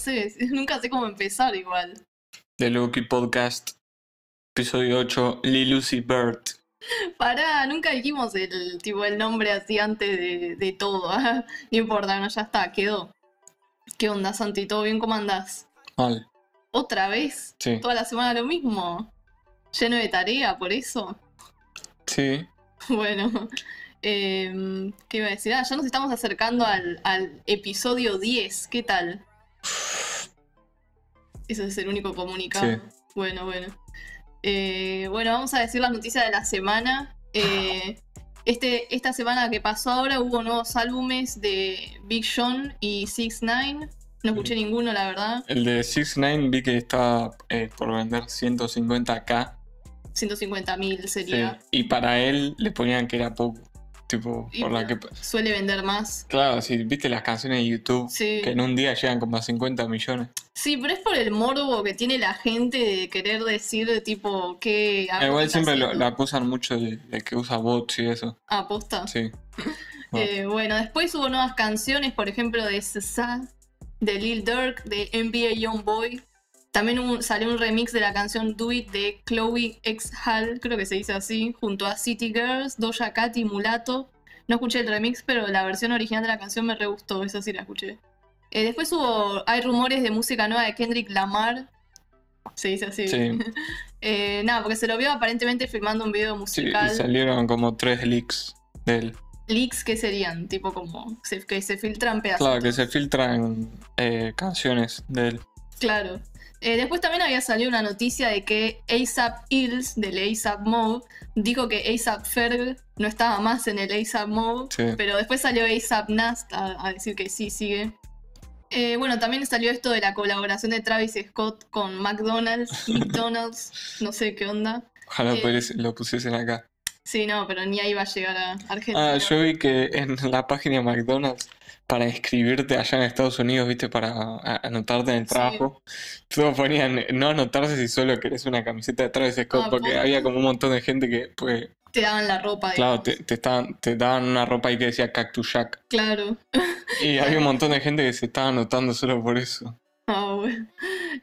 sé, nunca sé cómo empezar igual. The Loki Podcast, episodio 8, Lil Lucy Bird. Pará, nunca dijimos el, tipo, el nombre así antes de, de todo. ¿ah? No importa, no, ya está, quedó. ¿Qué onda, Santi? ¿Todo bien? ¿Cómo andás? Mal. ¿Otra vez? Sí. ¿Toda la semana lo mismo? ¿Lleno de tarea por eso? Sí. Bueno, em, ¿qué iba a decir? Ah, ya nos estamos acercando al, al episodio 10. ¿Qué tal? Ese es el único comunicado. Sí. Bueno, bueno. Eh, bueno, vamos a decir las noticias de la semana. Eh, este, esta semana que pasó ahora hubo nuevos álbumes de Big Sean y 6 9 No escuché ninguno, la verdad. El de 6 9 vi que estaba eh, por vender 150k. 150.000 Sí. sería. Y para él le ponían que era poco. Tipo, Y por la que. Suele vender más. Claro, si viste las canciones de YouTube, Sí. que en un día llegan como a 50 millones. Sí, pero es por el morbo que tiene la gente de querer decir, tipo, que. a ver, ¿qué Igual siempre lo, lo acusan mucho de, de que usa bots y eso. Ah, posta. Sí. Eh, bueno, después hubo nuevas canciones, por ejemplo, de SZA, de Lil Durk, de NBA Youngboy. También salió un remix de la canción Do It de Chloe X Hall, creo que se dice así, junto a City Girls, Doja Cat y Mulato. No escuché el remix, pero la versión original de la canción me re gustó, esa sí la escuché. Eh, después hubo, hay rumores de música nueva de Kendrick Lamar. Se dice así. Sí. Eh, nada, porque se lo vio aparentemente filmando un video Sí, y musical. salieron como tres leaks de él. Leaks que serían, tipo como que se filtran pedazos. Claro, que se filtran eh, canciones de él. Claro. Eh, después también había salido una noticia de que ASAP Hills del ASAP Mob dijo que ASAP Ferg no estaba más en el ASAP Mob, Sí. pero después salió ASAP Nast a, a decir que sí sigue. Eh, bueno, también salió esto de la colaboración de Travis Scott con McDonald's, McDonald's, no sé qué onda. Ojalá Eh, lo pusiesen acá. Sí, no, pero ni ahí va a llegar a Argentina. Ah, yo vi que en la página de McDonald's, para inscribirte allá en Estados Unidos, viste, para anotarte en el Sí. trabajo, todos ponían no anotarse si solo querés una camiseta de Travis Scott, Ah, porque había como un montón de gente que, pues, Te daban la ropa, claro, te, te estaban, te daban una ropa ahí que decía Cactus Jack. Claro. Y había un montón de gente que se estaba anotando solo por eso. Ah, bueno.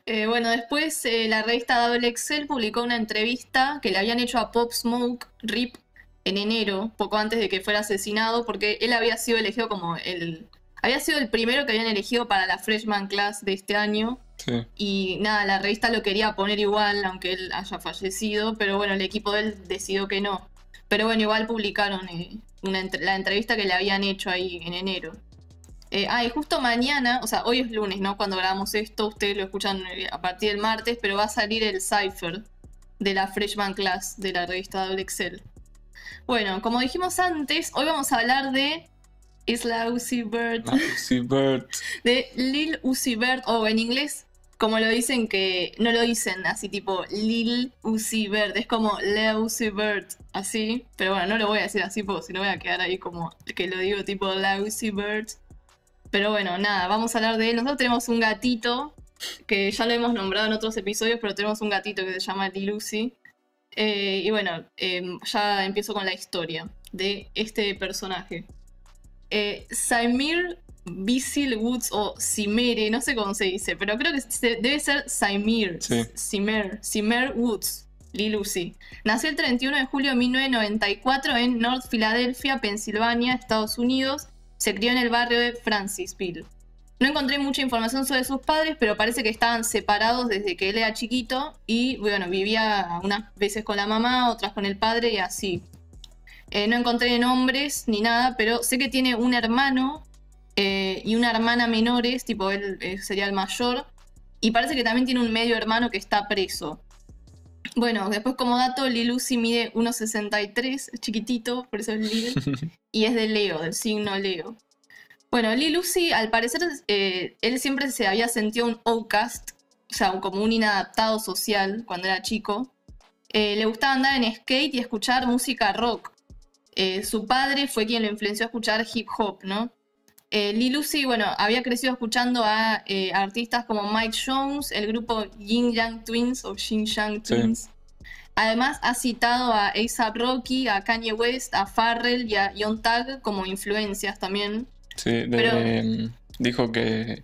Eh, bueno, después eh, la revista Double Excel publicó una entrevista que le habían hecho a Pop Smoke Rip en enero, poco antes de que fuera asesinado, porque él había sido elegido como el... Había sido el primero que habían elegido para la Freshman Class de este año. Sí. Y nada, la revista lo quería poner igual, aunque él haya fallecido, pero bueno, el equipo de él decidió que no. Pero bueno, igual publicaron eh, una la entrevista que le habían hecho ahí en enero. Eh, ah, y justo mañana, o sea, hoy es lunes, ¿no? Cuando grabamos esto, ustedes lo escuchan eh, a partir del martes, pero va a salir el cipher de la Freshman Class de la revista Double Excel. Bueno, como dijimos antes, hoy vamos a hablar de Isla Uzi Bird Lucy Bird. de Lil Uzi Vert, o en inglés, como lo dicen que no lo dicen así tipo Lil Uzi Vert, es como Lil Uzi Vert, así, pero bueno, no lo voy a decir así porque si no voy a quedar ahí como que lo digo tipo Lil Uzi Vert. Pero bueno, nada, vamos a hablar de él. Nosotros tenemos un gatito que ya lo hemos nombrado en otros episodios, pero tenemos un gatito que se llama Lil Uzi. Eh, y bueno, eh, ya empiezo con la historia de este personaje. Eh, Saimir Bisil Woods o Simere, no sé cómo se dice, pero creo que se- debe ser Saimir. Sí. Simer, Simer Woods, Lil Uzi. Nació el 31 de julio de 1994 en North Philadelphia, Pensilvania, Estados Unidos. Se crió en el barrio de Francisville. No encontré mucha información sobre sus padres, pero parece que estaban separados desde que él era chiquito y bueno, vivía unas veces con la mamá, otras con el padre y así. Eh, no encontré nombres ni nada, pero sé que tiene un hermano eh, y una hermana menores, tipo él eh, sería el mayor, y parece que también tiene un medio hermano que está preso. Bueno, después como dato, Lil Uzi mide 1,63, es chiquitito, por eso es Lil, y es de Leo, del signo Leo. Bueno, Lil Uzi, al parecer, él siempre se había sentido un outcast, o sea, como un inadaptado social cuando era chico. Le gustaba andar en skate y escuchar música rock. Eh, su padre fue quien lo influenció a escuchar hip hop, ¿no? Eh, Lil Uzi, bueno, había crecido escuchando a eh, artistas como Mike Jones, el grupo Yin Yang Twins o Yin Yang Sí. Twins. Además, ha citado a A$AP Rocky, a Kanye West, a Farrell y a Young Thug como influencias también. Sí, de- Pero- mm, dijo que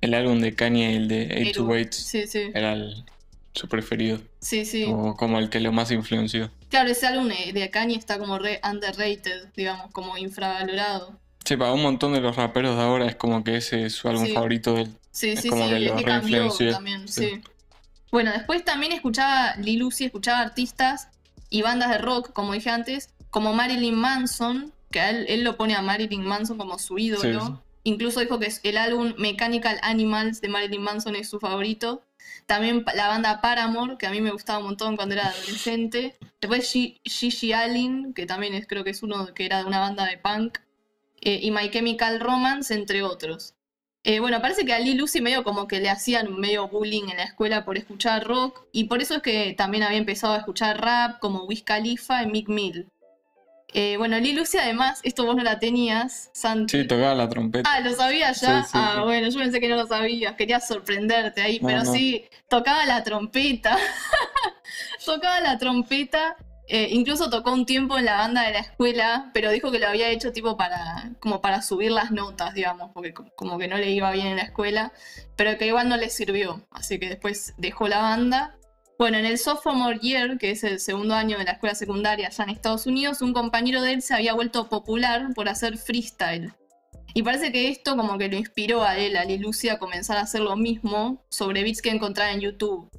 el álbum de Kanye el de Eight to Eru. Waits Sí, sí. era el- su preferido. Sí, sí. O como el que lo más influenció. Claro, ese álbum de Kanye está como re underrated, digamos, como infravalorado. Sí, para un montón de los raperos de ahora es como que ese es su álbum Sí. favorito de él. Sí, Es sí, como sí, que es lo que cambió también, sí. sí. Bueno, después también escuchaba Lil Uzi, escuchaba artistas y bandas de rock, como dije antes, como Marilyn Manson, que a él, él lo pone a Marilyn Manson como su ídolo. Incluso dijo que el álbum Mechanical Animals de Marilyn Manson es su favorito. También la banda Paramore, que a mí me gustaba un montón cuando era adolescente. Después Gi- Gigi Allen, que también es, creo que es uno que era de una banda de punk. Eh, y My Chemical Romance, entre otros. Eh, bueno, parece que a Lil Uzi medio como que le hacían medio bullying en la escuela por escuchar rock. Y por eso es que también había empezado a escuchar rap como Wiz Khalifa y Mick Mill. Eh, bueno, Lil Uzi además, esto vos no la tenías, Santi. Sí, tocaba la trompeta. Ah, ¿lo sabías ya? Sí, sí, ah, sí. bueno, yo pensé que no lo sabías, quería sorprenderte ahí, No, pero no. sí, tocaba la trompeta. tocaba la trompeta, eh, incluso tocó un tiempo en la banda de la escuela, pero dijo que lo había hecho tipo para, como para subir las notas, digamos, porque co- como que no le iba bien en la escuela, pero que igual no le sirvió, así que después dejó la banda. Bueno, en el sophomore year, que es el segundo año de la escuela secundaria allá en Estados Unidos, un compañero de él se había vuelto popular por hacer freestyle. Y parece que esto como que lo inspiró a él, a Lil Uzi, a comenzar a hacer lo mismo sobre beats que encontraba en YouTube.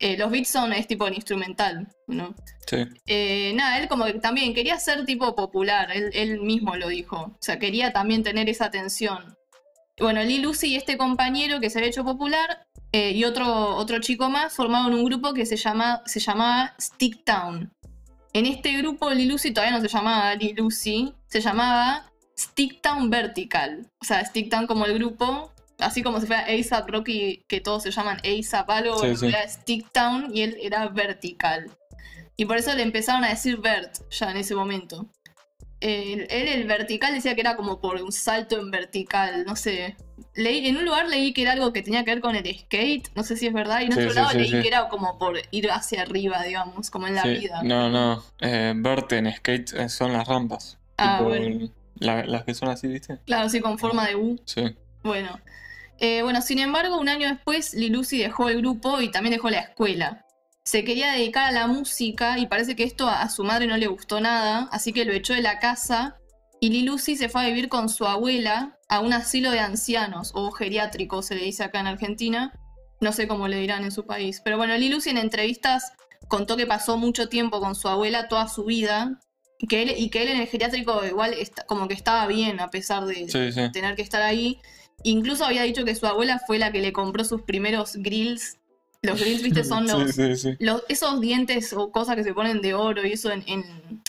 Eh, los beats son, es tipo en instrumental, ¿no? Sí. Eh, nada, él como que también quería ser tipo popular, él, él mismo lo dijo. O sea, quería también tener esa atención. Bueno, Lil Uzi y este compañero que se había hecho popular eh, y otro, otro chico más formaron un grupo que se, llama, se llamaba Stick Town. En este grupo Lil Uzi todavía no se llamaba Lil Uzi, se llamaba Stick Town Vertical. O sea, Stick Town como el grupo, así como si fuera ASAP Rocky, que todos se llaman ASAP algo, Sí, sí. era Stick Town y él era Vertical. Y por eso le empezaron a decir Vert ya en ese momento. Eh, él, el vertical, decía que era como por un salto en vertical, no sé. Leí, en un lugar leí que era algo que tenía que ver con el skate, no sé si es verdad, y en Sí, otro sí, lado sí, leí que era como por ir hacia arriba, digamos, como en la vida. No, no. Eh, Bert en skate eh, son las rampas. Ah, Tipo, bueno. el- la- las que son así, ¿viste? Claro, sí, con forma de U. Sí. Bueno. Eh, bueno, sin embargo, un año después, Lil Uzi dejó el grupo y también dejó la escuela. Se quería dedicar a la música y parece que esto a, a su madre no le gustó nada, así que lo echó de la casa y Lil Uzi se fue a vivir con su abuela a un asilo de ancianos o geriátrico, se le dice acá en Argentina. No sé cómo le dirán en su país. Pero bueno, Lil Uzi en entrevistas contó que pasó mucho tiempo con su abuela toda su vida y que él, y que él en el geriátrico igual está- como que estaba bien a pesar de, Sí, sí. tener que estar ahí. Incluso había dicho que su abuela fue la que le compró sus primeros grills. Los grills, viste, son los, Sí, los- esos dientes o cosas que se ponen de oro y eso en, en,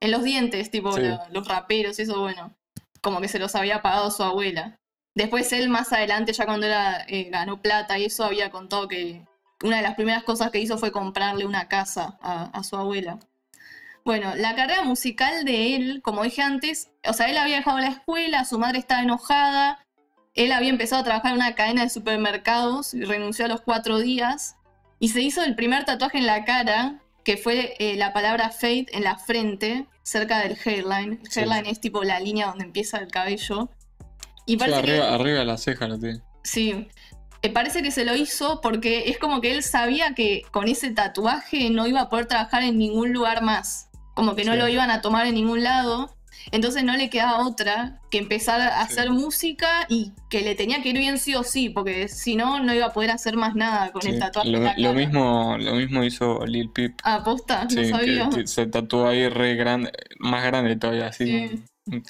en los dientes, tipo Sí. lo- los raperos y eso, bueno, como que se los había pagado su abuela. Después él más adelante, ya cuando eh, ganó plata y eso, había contado que una de las primeras cosas que hizo fue comprarle una casa a, a su abuela. Bueno, la carrera musical de él, como dije antes, o sea, él había dejado la escuela, su madre estaba enojada, él había empezado a trabajar en una cadena de supermercados y renunció a los cuatro días. Y se hizo el primer tatuaje en la cara, que fue eh, la palabra fade en la frente, cerca del hairline. El hairline sí. es tipo la línea donde empieza el cabello. Y Sí, parece que... arriba, arriba de la ceja lo tiene. Sí. Eh, parece que se lo hizo porque es como que él sabía que con ese tatuaje no iba a poder trabajar en ningún lugar más. Como que no Sí. lo iban a tomar en ningún lado. Entonces no le quedaba otra que empezar a Sí. hacer música y que le tenía que ir bien sí o sí, porque si no, no iba a poder hacer más nada con Sí. el tatuaje. Lo, lo mismo, lo mismo hizo Lil Peep. Ah, posta, Sí, no sabía. que, que se tatuó ahí re grande, más grande todavía, así. Sí.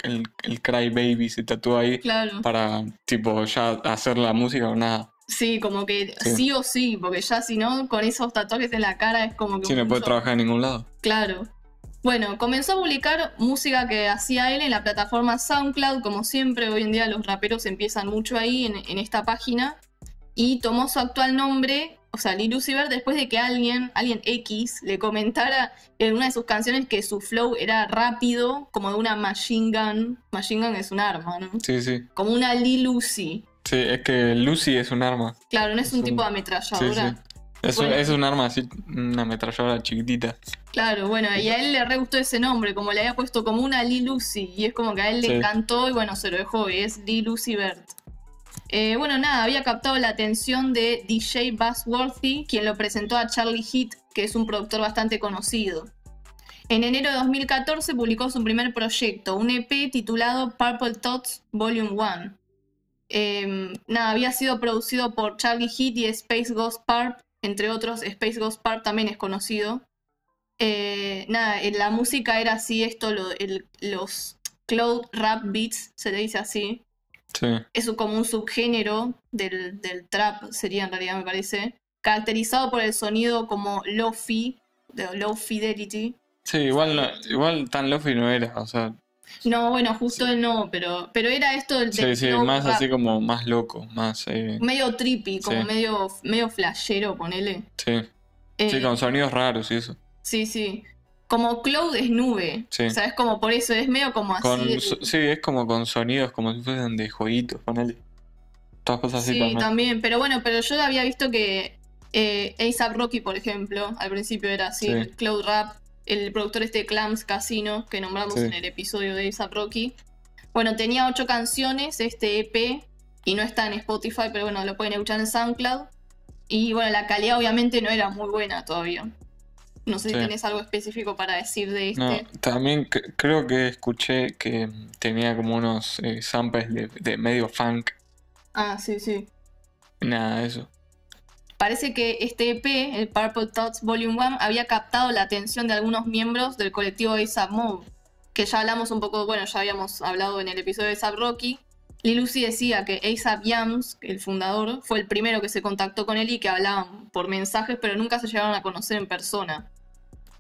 El, el Cry Baby se tatuó ahí Claro. para, tipo, ya hacer la música o nada. Sí, como que Sí. sí. o sí, porque ya si no, con esos tatuajes en la cara es como que... Sí, no puede trabajar en ningún lado. Claro. Bueno, comenzó a publicar música que hacía él en la plataforma SoundCloud, como siempre, hoy en día los raperos empiezan mucho ahí en, en esta página, y tomó su actual nombre, o sea, Lil Uzi Vert, después de que alguien, alguien X, le comentara en una de sus canciones que su flow era rápido, como de una machine gun. Machine gun es un arma, ¿no? Sí, sí. Como una Lil Uzi. Sí, es que Lucy es un arma. Claro, no es, Es un, un- tipo de Sí, ametralladora. sí. Es, Bueno. es un arma así, una ametralladora chiquitita. Claro, bueno, y a él le re gustó ese nombre, como le había puesto como una Lil Uzi, y es como que a él le Sí. encantó y bueno, se lo dejó, y es Lil Uzi Vert. Eh, bueno, nada, había captado la atención de DJ Buzzworthy, quien lo presentó a Charlie Heat, que es un productor bastante conocido. En enero de 2014 publicó su primer proyecto, un EP titulado Purple Tots Volume 1. Em, nada, había sido producido por Charlie Heat y Space Ghost Park, entre otros, Space Ghost Park también es conocido. Eh, nada, la música era así, esto, los cloud rap beats, se le dice así. Sí. Es como un subgénero del, trap, sería en realidad, me parece. Caracterizado por el sonido como low-fi, de low fidelity. Sí, igual, igual tan low-fi no era, o sea. No, bueno, justo él no, pero, pero era esto del. Sí, sí, más así como más loco, más. Eh, medio trippy, como medio, medio flashero, ponele. Sí. sí, eh, con sonidos raros y eso. Sí, sí. Como cloud es nube. Sí. O sea, es como por eso, es medio como así. Sí, es como con sonidos como si fuesen de jueguitos, ponele. Todas cosas así sí, también. Pero bueno, pero yo había visto que eh, ASAP Rocky, por ejemplo, al principio era así, Cloud Rap, el productor este de Clams Casino, que nombramos en el episodio de ASAP Rocky. Bueno, tenía ocho canciones, este EP, y no está en Spotify, pero bueno, lo pueden escuchar en SoundCloud. Y bueno, la calidad obviamente no era muy buena todavía. No sé si tenés algo específico para decir de este. también creo que escuché que tenía como unos eh, samples de, medio funk. Ah, sí, sí. Nada, eso. Parece que este EP, el Purple Thoughts Volume 1, había captado la atención de algunos miembros del colectivo ASAP Move, que ya hablamos un poco, bueno, ya habíamos hablado en el episodio de ASAP Rocky. Lil Lucy decía que ASAP Yams, el fundador, fue el primero que se contactó con él y que hablaban por mensajes, pero nunca se llegaron a conocer en persona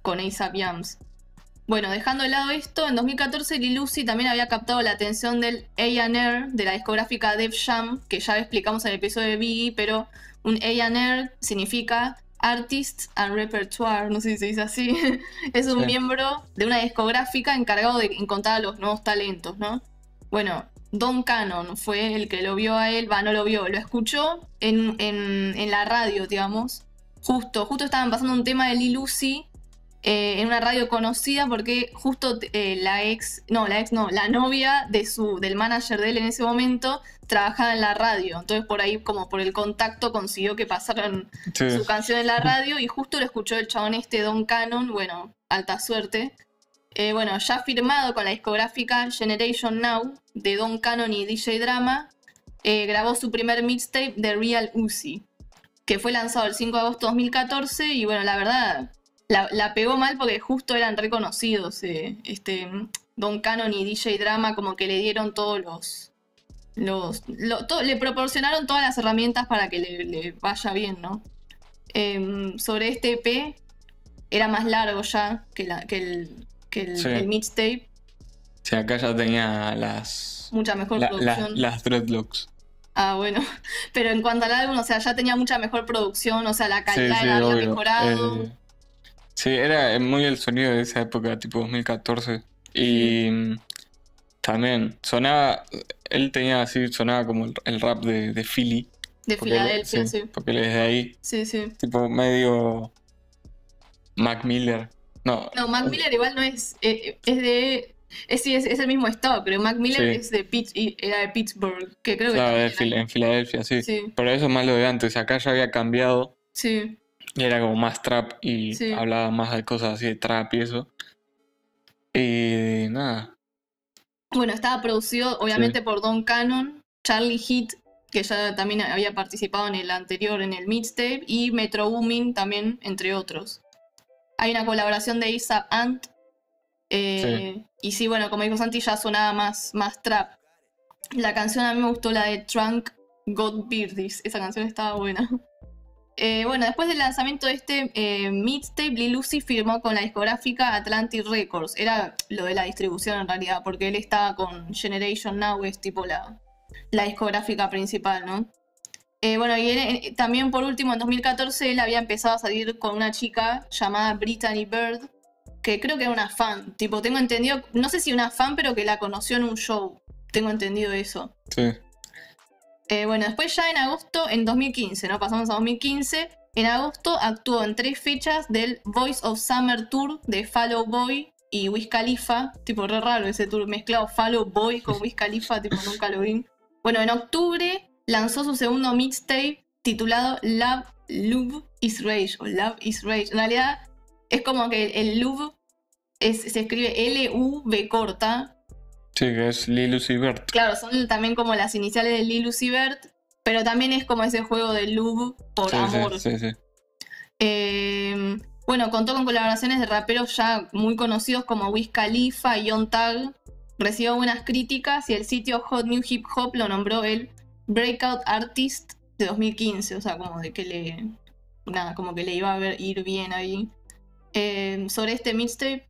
con ASAP Yams. Bueno, dejando de lado esto, en 2014 Lil Lucy también había captado la atención del A&R de la discográfica Def Jam, que ya explicamos en el episodio de Biggie, pero un A&R significa Artist and Repertoire, no sé si se dice así. es un miembro de una discográfica encargado de encontrar a los nuevos talentos, ¿no? Bueno, Don Cannon fue el que lo vio a él, va, no lo vio, lo escuchó en, en, la radio, digamos. Justo, justo estaban pasando un tema de Lil Lucy eh, en una radio conocida porque justo eh, la ex, no, la ex no, la novia de su, del manager de él en ese momento trabajaba en la radio. Entonces por ahí, como por el contacto, consiguió que pasaran su canción en la radio y justo lo escuchó el chabón este Don Cannon, bueno, alta suerte. Eh, bueno, ya firmado con la discográfica Generation Now de Don Cannon y DJ Drama, grabó su primer mixtape de Real Uzi, que fue lanzado el 5 de agosto de 2014 y bueno, la verdad la, pegó mal porque justo eran reconocidos. Eh, este, Don Cannon y DJ Drama como que le dieron todos los... los le proporcionaron todas las herramientas para que le, vaya bien, ¿no? Em, sobre este EP era más largo ya que, la, que, el, que el, mixtape. Sí, acá ya tenía las... Mucha mejor producción. las dreadlocks. Ah, bueno. Pero en cuanto al álbum, o sea, ya tenía mucha mejor producción, o sea, la calidad había mejorado. Eh, Sí, era muy el sonido de esa época, tipo 2014. Y también sonaba, él tenía así, sonaba como el, rap de, Philly. De Filadelfia, sí, Porque él es de ahí. Sí, sí. Tipo medio Mac Miller. No. No, Mac Miller igual no es, eh, es de... Es, sí, es, el mismo estado, pero Mac Miller es de era de Pittsburgh, que creo que... Claro, en Filadelfia, sí. sí. Pero eso es más lo de antes, acá ya había cambiado. Sí. Y era como más trap y hablaba más de cosas así de trap y eso. Y nada. Bueno, estaba producido obviamente por Don Cannon, Charlie Heat, que ya también había participado en el anterior, en el mixtape, y Metro Boomin también, entre otros. Hay una colaboración de Isa Ant. Eh, y sí, bueno, como dijo Santi, ya sonaba más, más trap. La canción a mí me gustó la de Trunk God Beardies. Esa canción estaba buena. Eh, bueno, después del lanzamiento de este eh, mixtape, Lil Lucy firmó con la discográfica Atlantic Records. Era lo de la distribución en realidad, porque él estaba con Generation Now, es tipo la, discográfica principal, ¿no? Eh, bueno, y también por último, en 2014, él había empezado a salir con una chica llamada Brittany Bird, que creo que era una fan. Tipo, tengo entendido, no sé si una fan, pero que la conoció en un show. Tengo entendido eso. Sí. Eh, bueno, después ya en agosto, en 2015, ¿no? Pasamos a 2015. En agosto actuó en tres fechas del Voice of Summer Tour de Follow Boy y Wiz Khalifa. Tipo, re raro ese tour mezclado Follow Boy con Wiz Khalifa, tipo, nunca lo vi. Bueno, en octubre lanzó su segundo mixtape titulado Love, Love is Rage, o Love is Rage. En realidad es como que el Love es, se escribe L-U-V corta. Sí, que es Lil Uzi Vert. Claro, son también como las iniciales de Lil Uzi Vert, pero también es como ese juego de Love por Sí, amor. sí, sí, sí. Eh, bueno, contó con colaboraciones de raperos ya muy conocidos como Wiz Khalifa y Young Thug. Recibió buenas críticas y el sitio Hot New Hip Hop lo nombró el Breakout Artist de 2015. O sea, como de que le. Nada, como que le iba a ver- ir bien ahí. Eh, sobre este mixtape,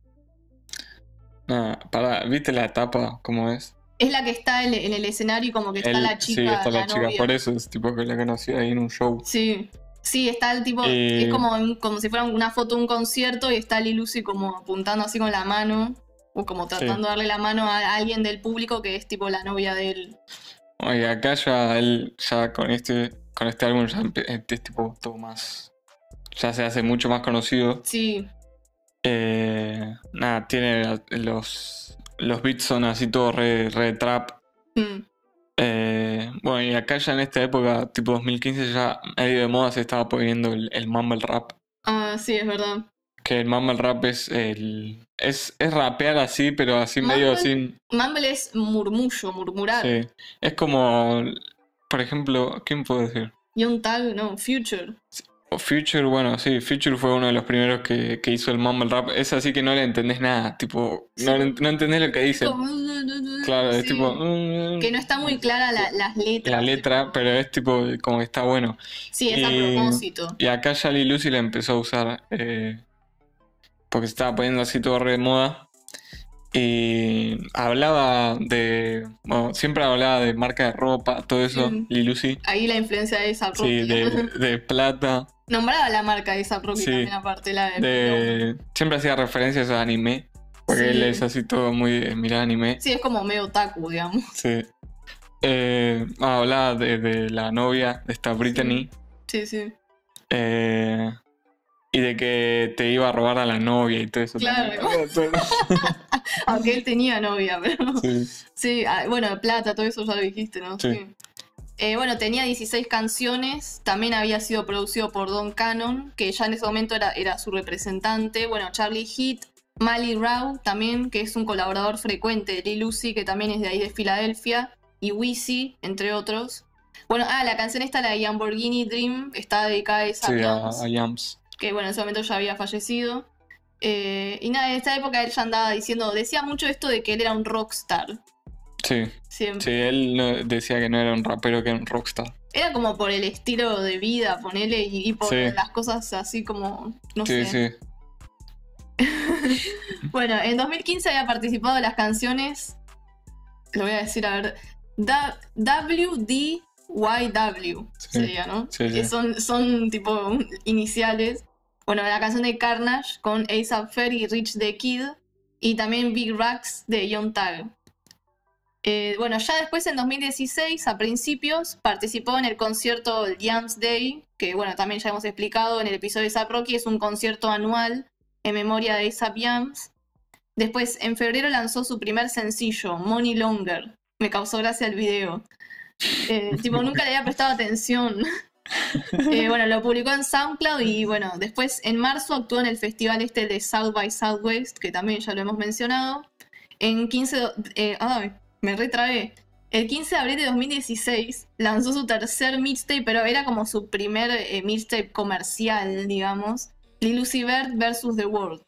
Nada, para, ¿viste la etapa cómo es? es la que está en, en el escenario y como que está la chica. sí, está la, la chica, novia. por eso es tipo que la conocí ahí en un show. Sí. Sí, está el tipo, Eh, es como, un- como si fuera una foto de un concierto y está Lil Uzi como apuntando así con la mano, o como tratando de darle la mano a alguien del público que es tipo la novia de él. Oye, acá ya él, ya con este, con este álbum ya empe- este es tipo todo más, ya se hace mucho más conocido. Sí, Eh, nada, tiene los, los beats son así todo re, re trap. mm, Eh, bueno, y acá ya en esta época, tipo 2015, ya medio de moda se estaba poniendo el, el mumble rap. ah, sí, es verdad. Que el mumble rap es el. Es, es rapear así, pero así medio sin. Mumble es murmullo, murmurar. Sí. Es como. Por ejemplo, ¿quién puedo decir? Young Thug, no, Future. Future, bueno, sí, Future fue uno de los primeros que, que hizo el mumble rap. Es así que no le entendés nada, tipo, no, no entendés lo que dice. Como- Claro, es tipo. Que no está muy clara la- las letras. La letra, pero es tipo, como que está bueno. Sí, es a propósito. Y acá ya Lil Uzi la empezó a usar. eh, porque se estaba poniendo así todo re de moda. Y hablaba de. Bueno, siempre hablaba de marca de ropa, todo eso, Mm. Lil Uzi. Ahí la influencia de esa Sí, de, de plata. Nombraba la marca de esa Sí. también, aparte la de. De, siempre hacía referencias a anime. Porque Sí. él es así todo muy de mirar anime. Sí, es como medio otaku, digamos. Sí. Eh, hablaba de, de la novia de esta Brittany. Sí, sí. eh, y de que te iba a robar a la novia y todo eso. Claro. Aunque él tenía novia, pero. Sí. Sí, ah, bueno, plata, todo eso ya lo dijiste, ¿no? Sí. Eh, bueno, tenía 16 canciones, también había sido producido por Don Cannon, que ya en ese momento era, era su representante. Bueno, Charlie Heat, Mali Rao también, que es un colaborador frecuente de Lil Uzi, que también es de ahí de Filadelfia, y Wheezy, entre otros. Bueno, ah, la canción esta, la de Lamborghini Dream, está dedicada a esa Sí, a, a Yams. Que bueno, en ese momento ya había fallecido. Eh, y nada, en esta época él ya andaba diciendo, decía mucho esto de que él era un rockstar, Sí, siempre. sí, él no- decía que no era un rapero, que era un rockstar. Era como por el estilo de vida, ponele, y, y por Sí. las cosas así como, no Sí, sé. sí. Bueno, en 2015 había participado en las canciones, lo voy a decir, a ver, Da- WDYW Sí, sería, ¿no? sí. Que son, son tipo iniciales. Bueno, la canción de Carnage con ASAP Ferry y Rich the Kid, y también Big Racks de Young Thug. Eh, bueno, ya después en 2016, a principios, participó en el concierto Jams Day, que bueno, también ya hemos explicado en el episodio de ASAP Rocky, es un concierto anual en memoria de ASAP Yams. Después, en febrero lanzó su primer sencillo, Money Longer. Me causó gracia el video. Eh, tipo, nunca le había prestado atención. Eh, bueno, lo publicó en SoundCloud y bueno, después en marzo actuó en el festival este de South by Southwest, que también ya lo hemos mencionado. En 15... de- eh, me retrae. El 15 de abril de 2016 lanzó su tercer mixtape, pero era como su primer mixtape comercial, digamos. Lil Uzi Vert vs. The World,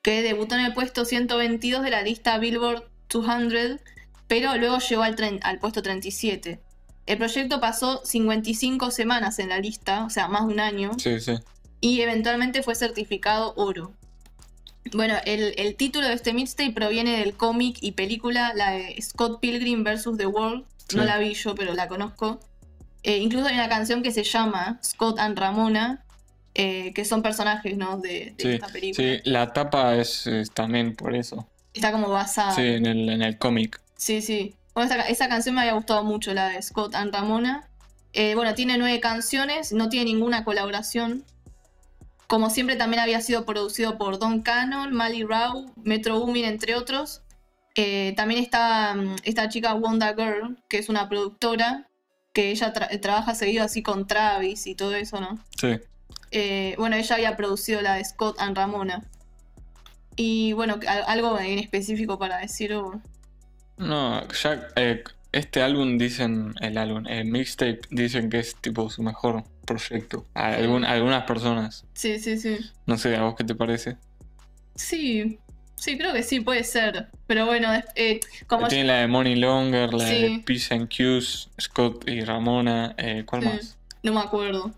que debutó en el puesto 122 de la lista Billboard 200, pero luego llegó al, al puesto 37. El proyecto pasó 55 semanas en la lista, o sea, más de un año, Sí, sí. y eventualmente fue certificado oro. Bueno, el, el título de este mixtape proviene del cómic y película, la de Scott Pilgrim vs. The World. No la vi yo, pero la conozco. Eh, incluso hay una canción que se llama Scott and Ramona, eh, que son personajes ¿no? de, de Sí, esta película. Sí, la tapa es, es también por eso. Está como basada. Sí, en el, en el cómic. Sí, sí. Bueno, esa, esa canción me había gustado mucho, la de Scott and Ramona. Eh, bueno, tiene nueve canciones, no tiene ninguna colaboración. Como siempre, también había sido producido por Don Cannon, Mali Rao, Metro Boomin, entre otros. Eh, también está mm, esta chica Wanda Girl, que es una productora, que ella tra- trabaja seguido así con Travis y todo eso, ¿no? Sí. Eh, bueno, ella había producido la de Scott and Ramona. Y bueno, al- algo en específico para decir. No, ya eh, este álbum dicen, el álbum, el mixtape, dicen que es tipo su mejor proyecto. A algún- algunas personas. Sí, sí, sí. No sé, ¿a vos qué te parece? Sí, sí, creo que sí, puede ser. Pero bueno, eh, como Tiene la de Money Longer, la Sí. de Peace and Cues, Scott y Ramona, eh, ¿cuál más? No me acuerdo.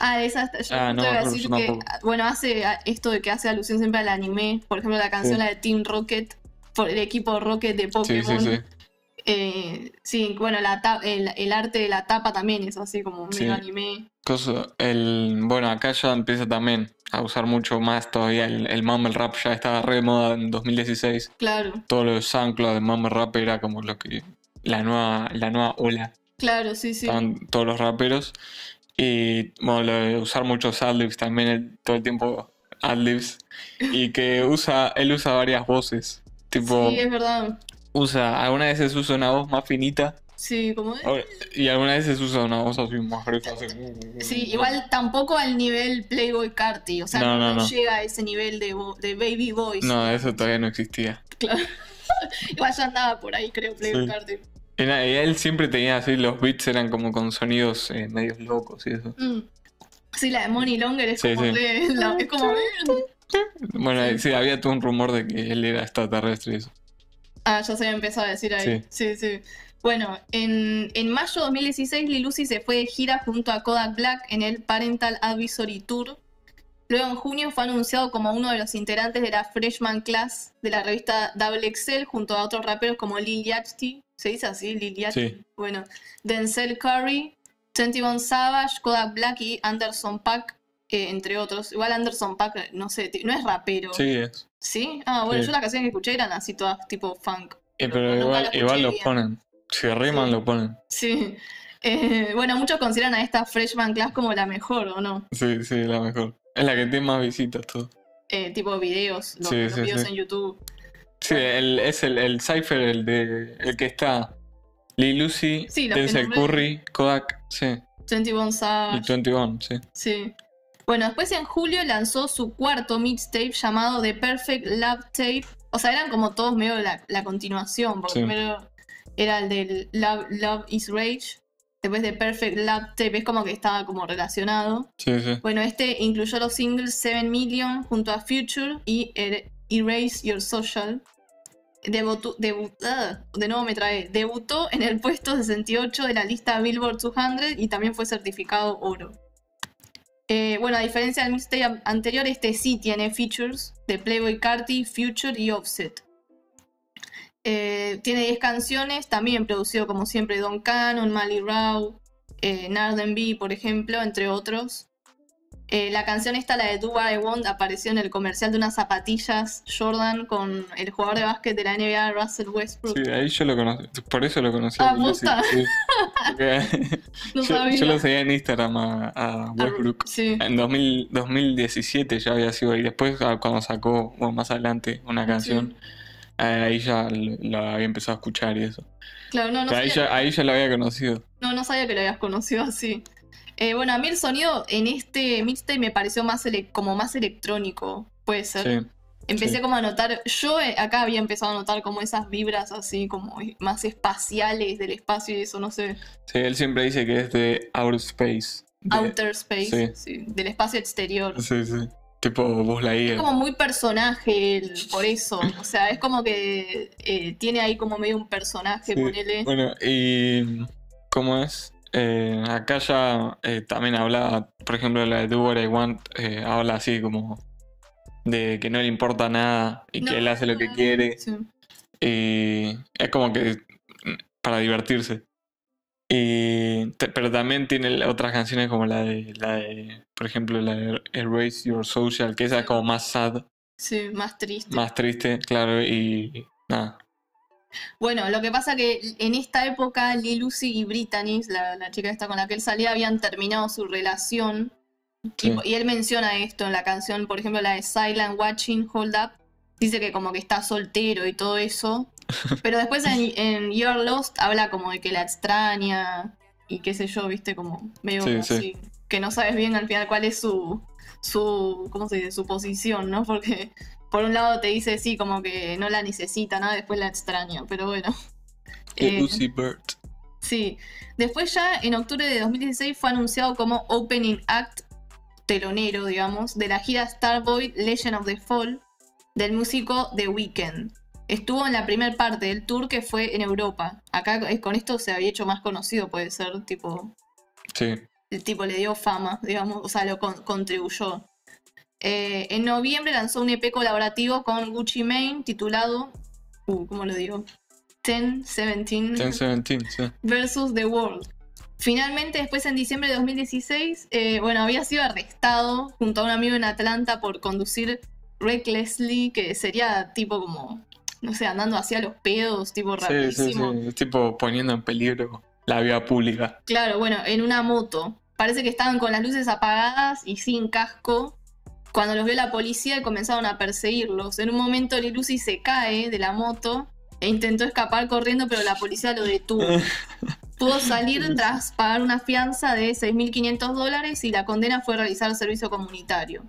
Ah, esa yo Ah, no a decir que, bueno, hace esto de que hace alusión siempre al anime. Por ejemplo, la canción Sí. la de Team Rocket, por el equipo Rocket de Pokémon. sí, sí. Eh, sí, bueno, la el, el arte de la tapa también es así como medio anime. El, bueno, acá ya empieza también a usar mucho más todavía el, el mumble rap, ya estaba re de moda en 2016. Claro, Todo lo de SoundCloud de mumble rap era como lo que la nueva, la nueva ola. claro, sí, sí. Estaban todos los raperos. Y bueno, lo de usar muchos adlibs también, el- todo el tiempo adlibs. Y que usa, él usa varias voces. Tipo, Sí, es verdad. usa, algunas veces usa una voz más finita Sí, como... o- y algunas veces usa una voz así más gruesa. así. Sí, igual tampoco al nivel Playboy Carti, o sea, No, no, no, llega a ese nivel de, de Baby Voice. No, eso todavía no existía. Claro. igual ya andaba por ahí, creo, Playboy Sí. Carti. Y él siempre tenía así, los beats eran como con sonidos eh, medios locos y eso. Mm. Sí, la de Money Longer es Sí, como sí. re- la- es como... Bueno, sí, había todo un rumor de que él era extraterrestre y eso. Ah, ya se había empezado a decir ahí. Sí, sí. Bueno, en, en mayo de 2016 Lil Uzi se fue de gira junto a Kodak Black en el Parental Advisory Tour. Luego en junio fue anunciado como uno de los integrantes de la Freshman Class de la revista Double Excel junto a otros raperos como Lil Yachty. ¿Se dice así? Lil Yachty. Sí. Bueno, Denzel Curry, 21 Savage, Kodak Black y Anderson Paak, entre otros. Igual Anderson Paak, eh, no sé, no es rapero. Sí, es. ¿Sí? Ah, bueno, Sí. yo las canciones que escuché eran así todas tipo funk. Eh, Pero igual, igual lo bien. ponen. Si riman, Sí. lo ponen. Sí. Eh, bueno, muchos consideran a esta Freshman Class como la mejor, ¿o no? Sí, sí, la mejor. Es la que tiene más visitas, todo. Eh, tipo videos, los, Sí, los sí, videos en YouTube. Sí, el, es el, el Cypher, el de. el que está. Lil Lucy, los Denzel. Curry, Kodak, sí. 21 Y Savage. 21, sí. Sí. Bueno, después en julio lanzó su cuarto mixtape llamado The Perfect Love Tape. O sea, eran como todos medio la, la continuación, porque Sí. primero era el del Love, Love is Rage. Después de Perfect Love Tape es como que estaba como relacionado. Sí, sí. Bueno, este incluyó los singles 7 Million junto a Future y Er- Erase Your Social. Debutó, debu- ah, de nuevo me trae. Debutó en el puesto 68 de la lista Billboard 200 y también fue certificado oro. Eh, bueno, a diferencia del mixtape an- anterior, este sí tiene features de Playboy Carti, Future y Offset. Eh, tiene 10 canciones, también producido como siempre Don Cannon, Mali Rao, eh, Narden por ejemplo, entre otros. Eh, la canción esta, la de Do What I Want, apareció en el comercial de unas zapatillas Jordan con el jugador de básquet de la NBA, Russell Westbrook. Sí, ahí yo lo conocí. Por eso lo conocí. Ah, a ¿posta? sí. Porque No yo, sabía. yo lo seguía en Instagram a, a Ah, Westbrook. Sí, En 2000 2017 ya había sido. Y después, ah, cuando sacó, bueno, más adelante, una canción, eh, ahí ya lo, lo había empezado a escuchar y eso. claro, no, no, ahí, ya, ahí ya lo había conocido. no, no sabía que lo habías conocido así. Eh, bueno, a mí el sonido en este mixtape me pareció más ele- como más electrónico, puede ser. Sí. Empecé sí. como a notar, yo eh, acá había empezado a notar como esas vibras así como más espaciales del espacio y eso, no sé, Sí, él siempre dice que es de Outer Space. de- outer space, sí. del espacio exterior. Sí, sí. Tipo Buzz Es Lightyear. como muy personaje él, por eso, o sea, es como que eh, tiene ahí como medio un personaje, Sí, ponele. Bueno, y ¿cómo es? Eh, acá ya eh, también hablaba, por ejemplo, la de Do What I Want, eh, habla así como de que no le importa nada y que él hace lo que quiere. sí. Y es como que para divertirse. Y, te- pero también tiene otras canciones como la de, la de, por ejemplo, la de Erase Your Social, que esa es como más sad, Sí, más triste. más triste, claro, y nada. Bueno, lo que pasa que en esta época Lil Uzi y Brittany, la, la chica esta con la que él salía, habían terminado su relación. Y- Sí. Y, él menciona esto en la canción, por ejemplo, la de Silent Watching Hold Up. Dice que como que está soltero y todo eso. Pero después en, en You're Lost habla como de que la extraña. y qué sé yo, viste, como Sí, así, sí. que no sabes bien al final cuál es su, su, ¿cómo se dice? Su posición, ¿no? Porque por un lado te dice sí, como que no la necesita, ¿no? Después la extraña, pero bueno. Eh, Lucy Bird. Sí. Después ya en octubre de 2016 fue anunciado como Opening Act, telonero, digamos, de la gira Starboy Legend of the Fall del músico The Weeknd. Estuvo en la primera parte del tour que fue en Europa. Acá con esto se había hecho más conocido, puede ser, tipo, Sí. el tipo le dio fama, digamos, o sea, lo con- contribuyó. Eh, en noviembre lanzó un EP colaborativo con Gucci Mane titulado, uh, ¿cómo lo digo? 1017 1017, sí. versus The World. Finalmente, después en diciembre de 2016, eh, bueno, había sido arrestado junto a un amigo en Atlanta por conducir recklessly, que sería tipo como, no sé, andando hacia los pedos, tipo Sí, sí, rapidísimo. sí. Tipo poniendo en peligro la vida pública. Claro, bueno, en una moto. Parece que estaban con las luces apagadas y sin casco. Cuando los vio la policía comenzaron a perseguirlos. En un momento Lil Uzi se cae de la moto e intentó escapar corriendo, pero la policía lo detuvo. Pudo salir tras pagar una fianza de 6.500 dólares y la condena fue realizar servicio comunitario.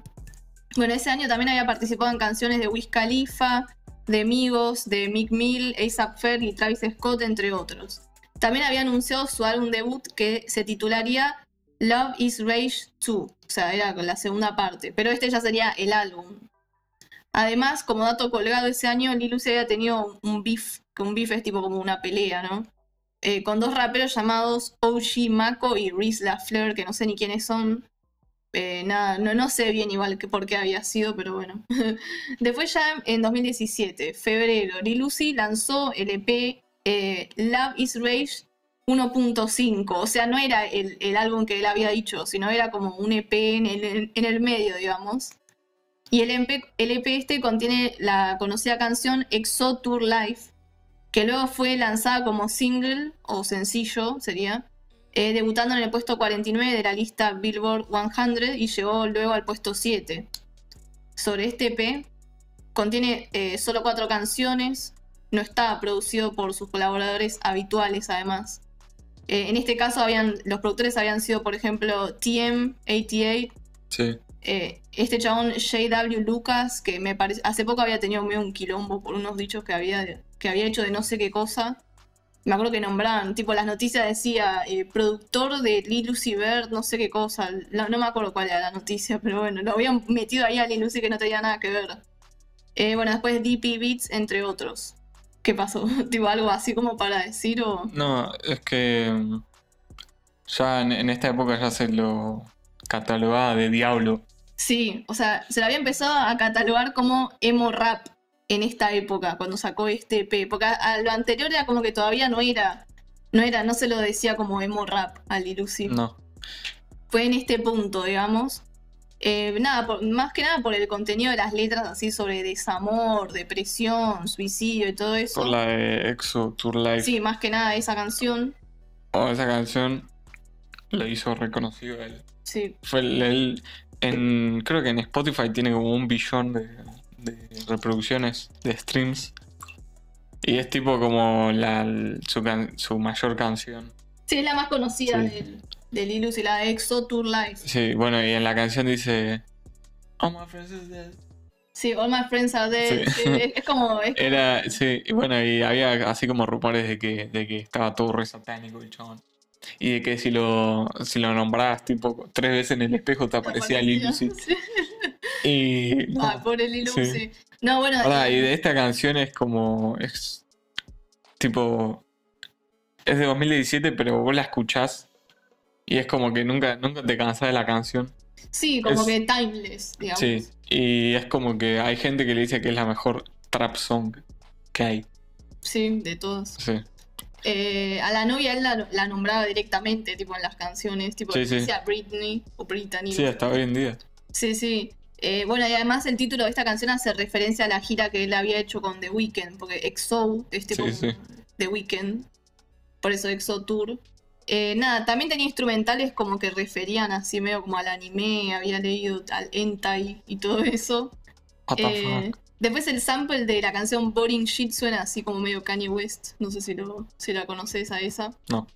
Bueno, ese año también había participado en canciones de Wiz Khalifa, de Migos, de Mick Mill, A$AP Ferg y Travis Scott, entre otros. También había anunciado su álbum debut que se titularía Love is Rage 2, o sea, era la segunda parte, pero este ya sería el álbum. Además, como dato colgado ese año, Lil Uzi había tenido un beef, que un beef es tipo como una pelea, ¿no? Eh, con dos raperos llamados OG Mako y Reese LaFleur, que no sé ni quiénes son. Eh, nada, no, no sé bien igual que por qué había sido, pero bueno. Después ya en 2017, febrero, Lil Uzi lanzó el EP eh, Love is Rage 1.5. O sea, no era el, álbum que él había dicho, sino era como un EP en el, medio, digamos. Y el EP, EP este contiene la conocida canción Exo Tour Life, que luego fue lanzada como single o sencillo, sería, eh, debutando en el puesto 49 de la lista Billboard 100 y llegó luego al puesto 7. Sobre este EP, contiene eh, solo cuatro canciones, no está producido por sus colaboradores habituales además. Eh, en este caso habían, los productores habían sido, por ejemplo, TM88, Sí. eh, este chabón JW Lucas, que me parece, hace poco había tenido medio un quilombo por unos dichos que había, que había hecho de no sé qué cosa. Me acuerdo que nombraban, tipo las noticias decía eh, productor de Lil Vert, no sé qué cosa. No, no me acuerdo cuál era la noticia, pero bueno, lo habían metido ahí a Lil Uzi que no tenía nada que ver. Eh, bueno, después DP Beats, entre otros. ¿Qué pasó? tipo algo así como para decir o... No, es que mm, ya en, en esta época ya se lo catalogaba de diablo. Sí, o sea, se lo había empezado a catalogar como emo rap en esta época, cuando sacó este EP. Porque a, a lo anterior era como que todavía no era, no era, no se lo decía como emo rap al Lil Uzi. No. Fue en este punto, digamos. Eh, nada, por- más que nada por el contenido de las letras así sobre desamor, depresión, suicidio y todo eso. Por la de Exo Tour Life. Sí, más que nada esa canción. O esa canción lo hizo reconocido él. Sí, Fue el, el- en, creo que en Spotify tiene como un billón de, de reproducciones, de streams. Y es tipo como la, su, can- su mayor canción. sí, es la más conocida Sí. del, de Lil Uzi, la de Exo Tour Life. Sí, bueno, y en la canción dice... Oh, my friends is dead". Sí, All My Friends Are Dead. Sí. es, es como. es- Era, sí, y bueno, y había así como rumores de que, de que estaba todo re satánico el chabón. Y de que si lo, si lo nombrabas tipo tres veces en el espejo te aparecía Lil Uzi. Sí. Y. no. Ah, pobre Lil Sí. No, bueno. Y de esta canción es como. Es. Tipo. Es de 2017, pero vos la escuchás. Y es como que nunca, nunca te cansás de la canción. sí, como es- que timeless, digamos. Sí. Y es como que hay gente que le dice que es la mejor trap song que hay. Sí, de todos. Sí. Eh, a la novia él la, la nombraba directamente, tipo en las canciones, tipo Sí, sí. decía Britney o Brittany. Sí, hasta hoy en día. Sí, sí. Eh, bueno, y además el título de esta canción hace referencia a la gira que él había hecho con The Weeknd, porque EXO es tipo Sí, sí. The Weeknd, por eso EXO Tour. Eh, nada, también tenía instrumentales como que referían así medio como al anime, había leído al hentai y todo eso. What the Eh, fuck. después el sample de la canción Boring Shit suena así como medio Kanye West, no sé si, lo, si la conoces a esa. No.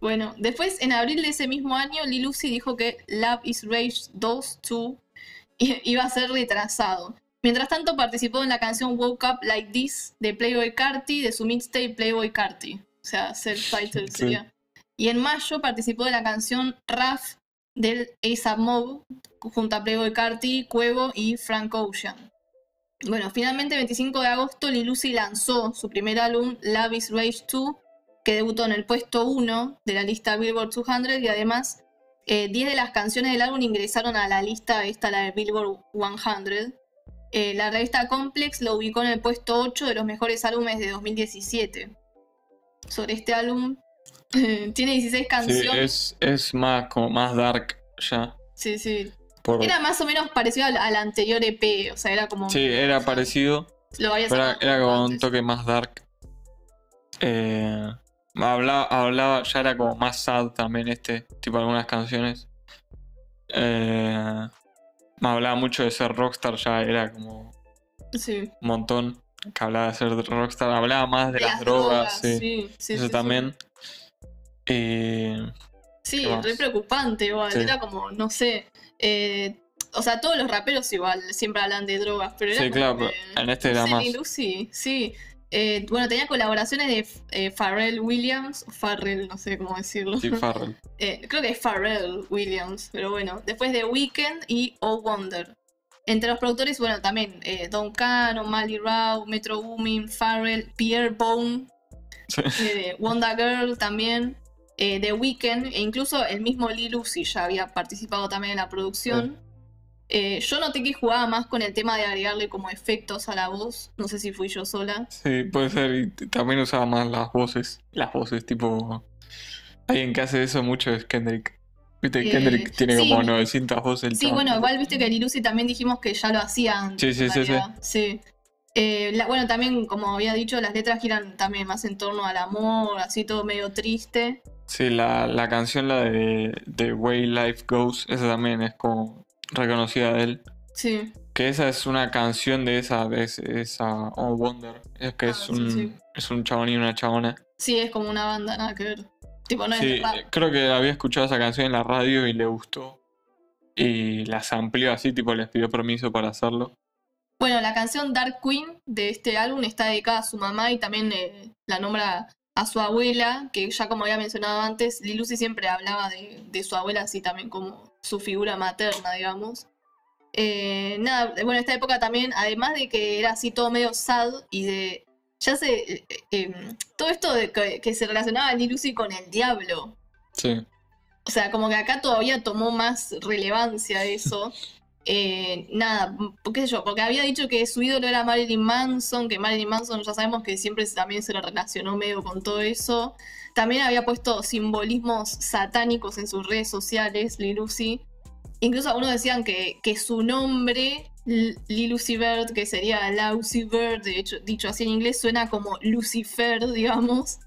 Bueno, después en abril de ese mismo año, Lil Uzi dijo que Love is Rage 2, 2 iba a ser retrasado. Mientras tanto, participó en la canción Woke Up Like This de Playboy Carti, de su mixtape Playboy Carti. O sea, self-title sería. Y en mayo participó de la canción Raf del ASAP Mob junto a Playboy Carti, Cuevo y Frank Ocean. Bueno, finalmente el 25 de agosto Lil Uzi lanzó su primer álbum Love is Rage 2, que debutó en el puesto 1 de la lista Billboard 200 y además 10 eh, de las canciones del álbum ingresaron a la lista, esta la de Billboard 100. Eh, la revista Complex lo ubicó en el puesto 8 de los mejores álbumes de 2017. Sobre este álbum, tiene 16 canciones. Sí, es, más como más dark ya. Sí, sí. Era más o menos parecido al, anterior EP, o sea, era como... Sí, era parecido. Lo era, era como un toque más dark. Eh, hablaba, hablaba, ya era como más sad también este, tipo algunas canciones. Eh, me hablaba mucho de ser rockstar, ya era como sí. un montón que hablaba de ser rockstar. Hablaba más de, las, drogas, sí. sí, Eso también. Sí, re preocupante igual. Era como, no sé. Eh, o sea, todos los raperos igual siempre hablan de drogas, pero era Sí, claro, en este era más. Lucy, sí. Eh, bueno, tenía colaboraciones de eh, Pharrell Williams, Farrell, no sé cómo decirlo. Sí, Farrell. creo que es Pharrell Williams, pero bueno. Después de Weekend y Oh Wonder. Entre los productores, bueno, también Don Cano, Mali Rao, Metro Boomin, Farrell, Pierre Bone, Wonder Girl también eh, The Weeknd e incluso el mismo Uzi ya había participado también en la producción. Eh, yo noté que jugaba más con el tema de agregarle como efectos a la voz. No sé si fui yo sola. Sí, puede ser. Y también usaba más las voces. Las voces, tipo. Alguien que hace eso mucho es Kendrick. Viste, eh, Kendrick tiene como 900 voces. sí, bueno, igual viste que Lil Uzi también dijimos que ya lo hacía antes. Sí, sí, sí, sí. Eh, bueno, también, como había dicho, las letras giran también más en torno al amor, así todo medio triste. Sí, la, canción, la de The Way Life Goes, esa también es como reconocida de él. Sí. Que esa es una canción de esa, de esa Oh Wonder. Es que es, ah, un, es un chabón y una chabona. Sí, es como una banda, nada que ver. Tipo, no sí, creo que había escuchado esa canción en la radio y le gustó. Y las amplió así, tipo, les pidió permiso para hacerlo. Bueno, la canción Dark Queen de este álbum está dedicada a su mamá y también eh, la nombra a su abuela, que ya como había mencionado antes, Lilusi siempre hablaba de, su abuela así también como su figura materna, digamos. Eh, nada, bueno, esta época también, además de que era así todo medio sad y de. Ya sé, eh, em, todo esto de que, se relacionaba a Lilusi con el diablo. Sí. O sea, como que acá todavía tomó más relevancia eso. Eh, nada, qué sé yo, porque había dicho que su ídolo era Marilyn Manson, que Marilyn Manson ya sabemos que siempre también se lo relacionó medio con todo eso. También había puesto simbolismos satánicos en sus redes sociales, Lilusi. Incluso algunos decían que, que su nombre, Lilucy Bird, que sería Lucy Bird, de hecho, dicho así en inglés, suena como Lucifer, digamos.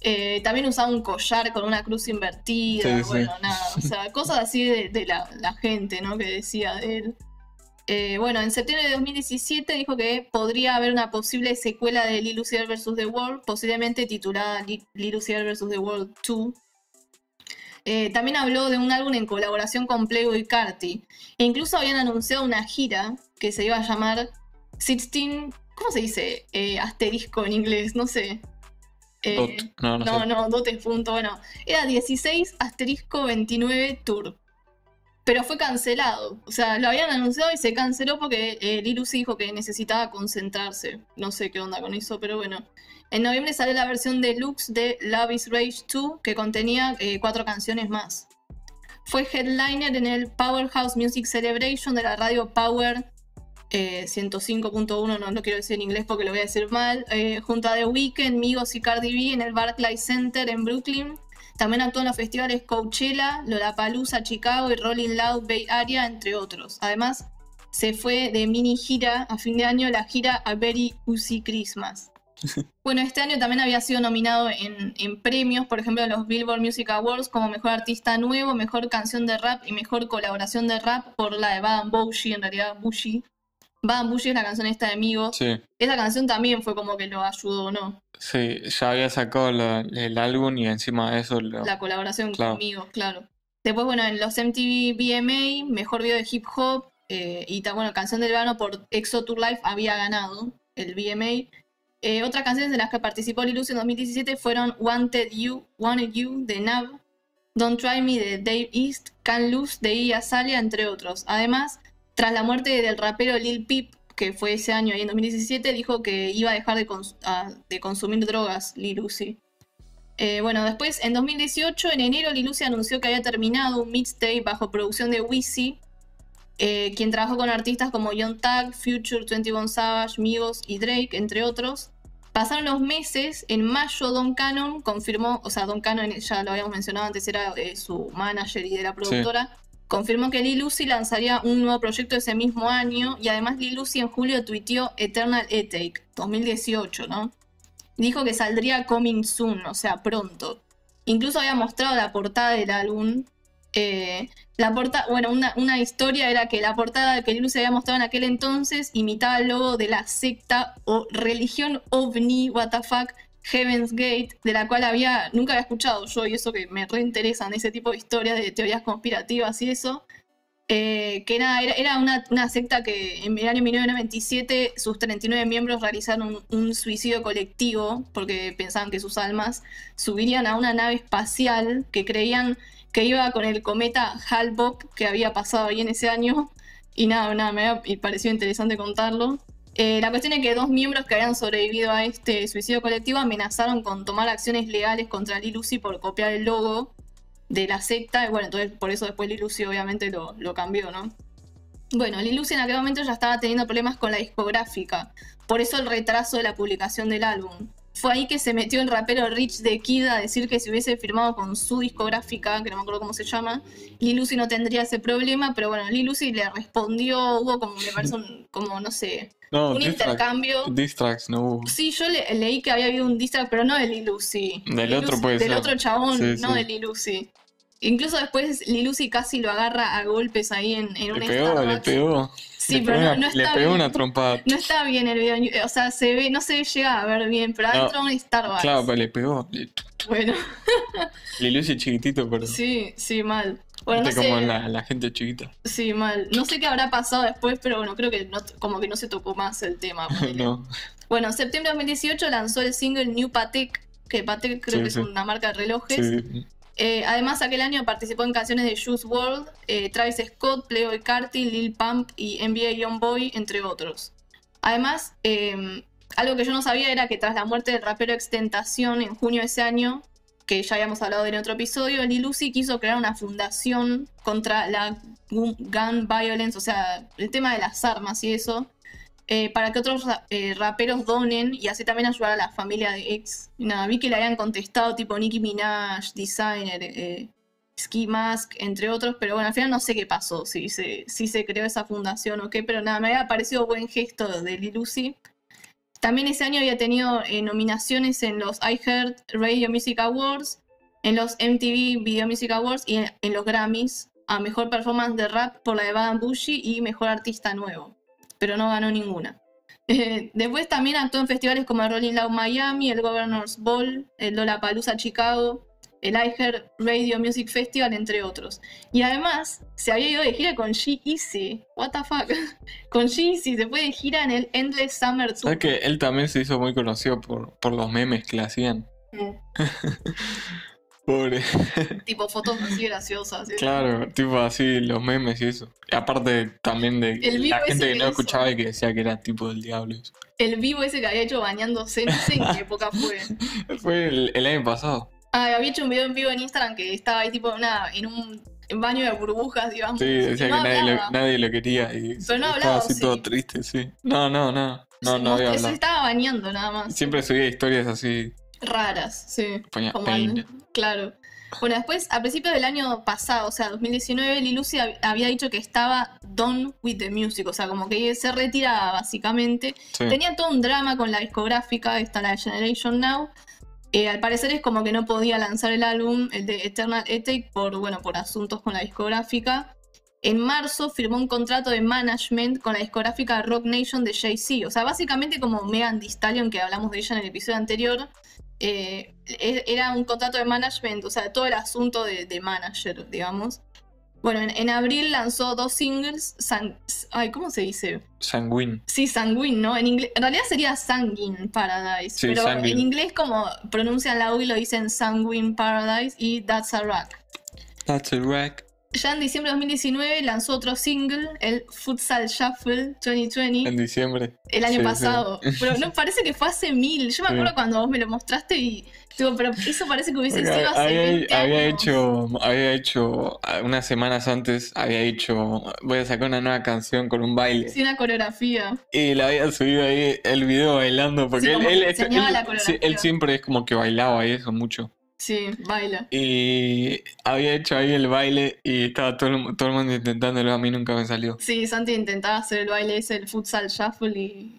Eh, también usaba un collar con una cruz invertida, bueno, nada, o sea, cosas así de, la, gente, ¿no? Que decía de él. Eh, bueno, en septiembre de 2017 dijo que podría haber una posible secuela de Uzi vs. The World, posiblemente titulada Uzi vs. The World 2. Eh, también habló de un álbum en colaboración con Playboy Carti. E incluso habían anunciado una gira que se iba a llamar 16. ¿Cómo se dice? asterisco en inglés, no sé. Eh, no, no, no, punto. Bueno, era 16 asterisco 29 tour. Pero fue cancelado. O sea, lo habían anunciado y se canceló porque eh, dijo que necesitaba concentrarse. No sé qué onda con eso, pero bueno. En noviembre salió la versión deluxe de Love is Rage 2, que contenía eh, cuatro canciones más. Fue headliner en el Powerhouse Music Celebration de la radio Power 105.1, eh, no lo quiero decir en inglés porque lo voy a decir mal, eh, junto a The Weeknd, Migos y Cardi B en el Barclays Center en Brooklyn. También actuó en los festivales Coachella, Lollapalooza, Chicago y Rolling Loud Bay Area, entre otros. Además, se fue de mini gira a fin de año la gira A Very Uzi Christmas. Bueno, este año también había sido nominado en, en, premios, por ejemplo, en los Billboard Music Awards como Mejor Artista Nuevo, Mejor Canción de Rap y Mejor Colaboración de Rap por la de Baden Bougie, en realidad Bougie, Bougie es la canción esta de Amigos. Sí, Esa canción también fue como que lo ayudó, ¿no? sí, ya había sacado la- el álbum y encima de eso lo... La colaboración Claro. con Amigos, claro. Después, bueno, en los MTV VMA, mejor video de hip hop eh, y bueno, canción del verano por EXO Tour Life había ganado el VMA. Eh, otras canciones en las que participó Lil Uzi en 2017 fueron Wanted You, Wanted You de Nav, Don't Try Me de Dave East, Can Lose de Iggy Azalea, entre otros. Además, tras la muerte del rapero Lil Peep, que fue ese año ahí en 2017, dijo que iba a dejar de, cons- a- de consumir drogas, Lil Uzi. Eh, bueno, después, en 2018, en enero, Lil Uzi anunció que había terminado un mixtape bajo producción de Wizzy, eh, quien trabajó con artistas como Young Tag, Future, 21 Savage, Migos y Drake, entre otros. Pasaron los meses, en mayo Don Cannon confirmó, o sea, Don Cannon ya lo habíamos mencionado antes, era eh, su manager y de la productora, confirmó que Lil Uzi lanzaría un nuevo proyecto ese mismo año y además Lil Uzi en julio tuiteó Eternal Etake 2018, ¿no? Dijo que saldría coming soon, o sea, pronto. Incluso había mostrado la portada del álbum. eh, la portada, bueno, una, una historia era que la portada que Lil Uzi había mostrado en aquel entonces imitaba el logo de la secta o religión ovni, what the fuck, Heaven's Gate, de la cual había, nunca había escuchado yo y eso que me reinteresan ese tipo de historias de teorías conspirativas y eso. eh, que era, era una, secta que en el año 1997 sus 39 miembros realizaron un, suicidio colectivo porque pensaban que sus almas subirían a una nave espacial que creían que iba con el cometa Hal-Bopp que había pasado ahí en ese año. Y nada, nada, me parecido interesante contarlo. Eh, la cuestión es que dos miembros que habían sobrevivido a este suicidio colectivo amenazaron con tomar acciones legales contra Lil Uzi por copiar el logo de la secta. Y bueno, entonces por eso después Lil Uzi obviamente lo, cambió, ¿no? Bueno, Lil Uzi en aquel momento ya estaba teniendo problemas con la discográfica. Por eso el retraso de la publicación del álbum. Fue ahí que se metió el rapero Rich the Kid a decir que si hubiese firmado con su discográfica, que no me acuerdo cómo se llama, Lil Uzi no tendría ese problema, pero bueno, Lil Uzi le respondió, hubo como, me parece, un- como no sé, No, un intercambio. diss tracks no hubo. Sí, yo le- leí que había habido un diss track, pero no de Lil Uzi. Del otro puede Del ser. otro chabón, Sí, no sí. de Lil Uzi. Incluso después Lil Uzi casi lo agarra a golpes ahí en, en un Le pegó, le Starbucks. pegó. Sí, le pero pegó no, una, no le está pegó bien. una trompada. No está bien el video, o sea, se ve, no se llega a ver bien, pero adentro de un Starbucks. Claro, pero le pegó. Le- Bueno, Lil Uzi chiquitito, pero. sí, sí, mal. Bueno, no Viste sé, como la, la gente chiquita. sí, mal. No sé qué habrá pasado después, pero bueno, creo que no- como que no se tocó más el tema. no. Bueno, en septiembre de 2018 lanzó el single New Patek, que Patek creo Sí, que sí. es una marca de relojes. Sí. Eh, además, aquel año participó en canciones de Juice WRLD, eh, Travis Scott, Playboi Carti, Lil Pump y NBA Youngboy, entre otros. Además, eh, algo que yo no sabía era que tras la muerte del rapero Extentación en junio de ese año, que ya habíamos hablado en otro episodio, Lil Uzi quiso crear una fundación contra la gun violence, o sea, el tema de las armas y eso, eh, para que otros eh, raperos donen y así también ayudar a la familia de ex. Nada, vi que le habían contestado tipo Nicki Minaj, Designer, eh, Ski Mask, entre otros, pero bueno, al final no sé qué pasó, si se, si se creó esa fundación o qué, pero nada, me había parecido buen gesto de Lil Uzi. También ese año había tenido eh, nominaciones en los iHeart Radio Music Awards, en los MTV Video Music Awards y en, los Grammys a Mejor Performance de Rap por la de Bad Bougie y Mejor Artista Nuevo, pero no ganó ninguna. Eh, después también actuó en festivales como el Rolling Loud Miami, el Governor's Ball, el Lollapalooza Chicago, el iHeart Radio Music Festival, entre otros. Y además se había ido de gira con G-Eazy. What the fuck? con G-Eazy se fue de gira en el Endless Summer Tour. ¿Sabes que él también se hizo muy conocido por, por los memes que le hacían? Mm, Pobre. tipo fotos así graciosas. ¿sí? Claro, tipo así, los memes y eso. Y aparte también de El la gente que no hizo. escuchaba y que decía que era tipo del diablo. eso. El vivo ese que había hecho bañándose, no sé en qué época fue. Fue el, el año pasado. Ah, había hecho un video en vivo en Instagram que estaba ahí tipo una, en un baño de burbujas, digamos. Sí, decía no que nadie lo, hablaba. nadie lo quería y Pero no estaba hablaba, así sí. todo triste, sí. No, no, no. No, no había most- Se hablado. estaba bañando nada más. Siempre subía historias así, Raras, sí. ponía Como pain. claro. Bueno, después, a principios del año pasado, o sea, 2019, Lil Uzi hab- había dicho que estaba done with the music, o sea, como que se retiraba básicamente. Sí. Tenía todo un drama con la discográfica, esta la Generation Now. Eh, al parecer es como que no podía lanzar el álbum, el de Eternal Ethic, por, bueno, por asuntos con la discográfica. en marzo firmó un contrato de management con la discográfica Rock Nation de Jay-Z. O sea, básicamente como Megan Thee Stallion, que hablamos de ella en el episodio anterior, eh, e- era un contrato de management, o sea, todo el asunto de, de manager, digamos. Bueno, en, en abril lanzó dos singles, San- ay, ¿cómo se dice? Sanguine. Sí, Sanguine, ¿no? En, ingle- en realidad sería Sanguine Paradise, Sí, pero Sanguine. en inglés como pronuncian la U y lo dicen Sanguine Paradise y That's a Rack. That's a rack. Ya en diciembre de 2019 lanzó otro single, el Futsal Shuffle 2020, En diciembre. el año sí, sí. pasado. Pero no parece que fue hace mil. Yo me Sí. acuerdo cuando vos me lo mostraste y digo, pero eso parece que hubiese Porque sido hace había, 20 había años. hecho, había hecho, ah, unas semanas antes, había hecho, voy a sacar una nueva canción con un baile. Sí, una coreografía. Y le había subido ahí el video bailando, porque él, la él siempre es como que bailaba y eso mucho. Sí, baila. Y había hecho ahí el baile y estaba todo el, todo el mundo intentándolo, a mí nunca me salió. Sí, Santi intentaba hacer el baile ese, el futsal shuffle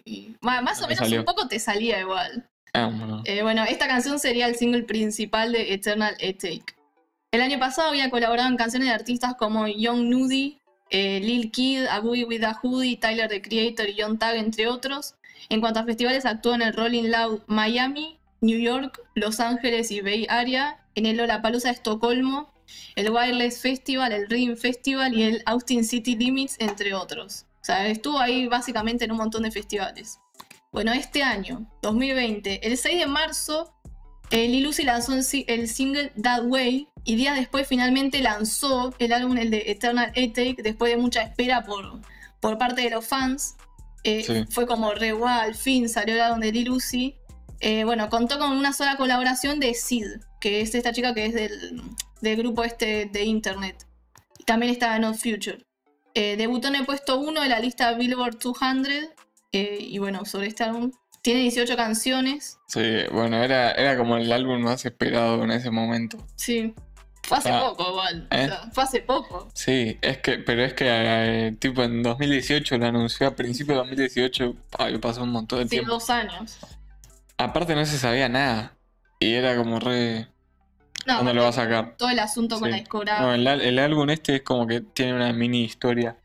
y, más No o me menos salió. un poco te salía igual. Ah, bueno. Eh, bueno, esta canción sería el single principal de Eternal E-Take. El año pasado había colaborado en canciones de artistas como Young Nudy, eh, Lil Kid, A Boogie with a Hoodie, Tyler the Creator y John Tag, entre otros. En cuanto a festivales, actuó en el Rolling Loud Miami, New York, Los Ángeles y Bay Area, en el Lollapalooza de Estocolmo, el Wireless Festival, el Ring Festival y el Austin City Limits, entre otros. O sea, estuvo ahí básicamente en un montón de festivales. Bueno, este año, 2020, el 6 de marzo, eh, Lil Uzi lanzó el si- el single That Way y días después finalmente lanzó el álbum, el de Eternal E-Take, después de mucha espera por, por parte de los fans. Eh, Sí. Fue como re al fin salió el álbum de Lil Uzi. Eh, bueno, contó con una sola colaboración de Sid, que es esta chica que es del, del grupo este de internet. Y también estaba en Odd Future. Eh, debutó en el puesto 1 de la lista Billboard 200. eh, y bueno, sobre este álbum. Tiene 18 canciones. Sí, bueno, era, era como el álbum más esperado en ese momento. Sí. Fue hace Ah, poco, igual. O ¿eh? sea, fue hace poco. Sí, es que, pero es que eh, tipo en 2018 lo anunció a principios de 2018, ay, pasó un montón de Sí, tiempo. dos años. Aparte no se sabía nada. Y era como re. No, ¿Dónde lo va a sacar? Todo el asunto con Sí. la discográfica. No, el, álbum este es como que tiene una mini historia.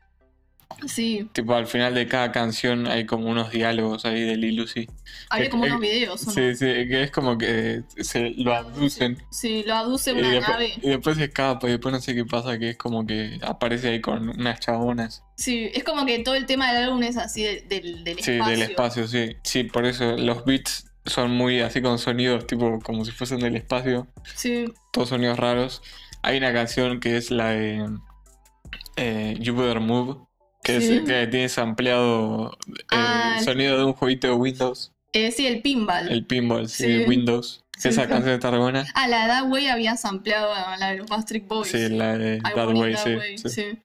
Sí, Tipo, al final de cada canción hay como unos diálogos ahí de Lil Uzi. había Eh, como eh, unos videos, ¿o no? Sí, sí, que es como que se lo aducen. Sí, lo aduce Y una después, nave. y después se escapa y después no sé qué pasa, que es como que aparece ahí con unas chabonas. Sí, es como que todo el tema del álbum es así de- del, del Sí, espacio. del espacio, sí. Sí, por eso los beats son muy así con sonidos, tipo como si fuesen del espacio. Sí, Todos sonidos raros. Hay una canción que es la de eh, You Better Move, que, Sí. es, que tiene sampleado el Ah, sonido de un jueguito de Windows, eh, sí, el pinball. el pinball, sí, Sí. de Windows. Sí, Esa canción está buena. Ah, la That Way había sampleado a la de los Backstreet Boys. Sí, la de That Way, That Way, sí.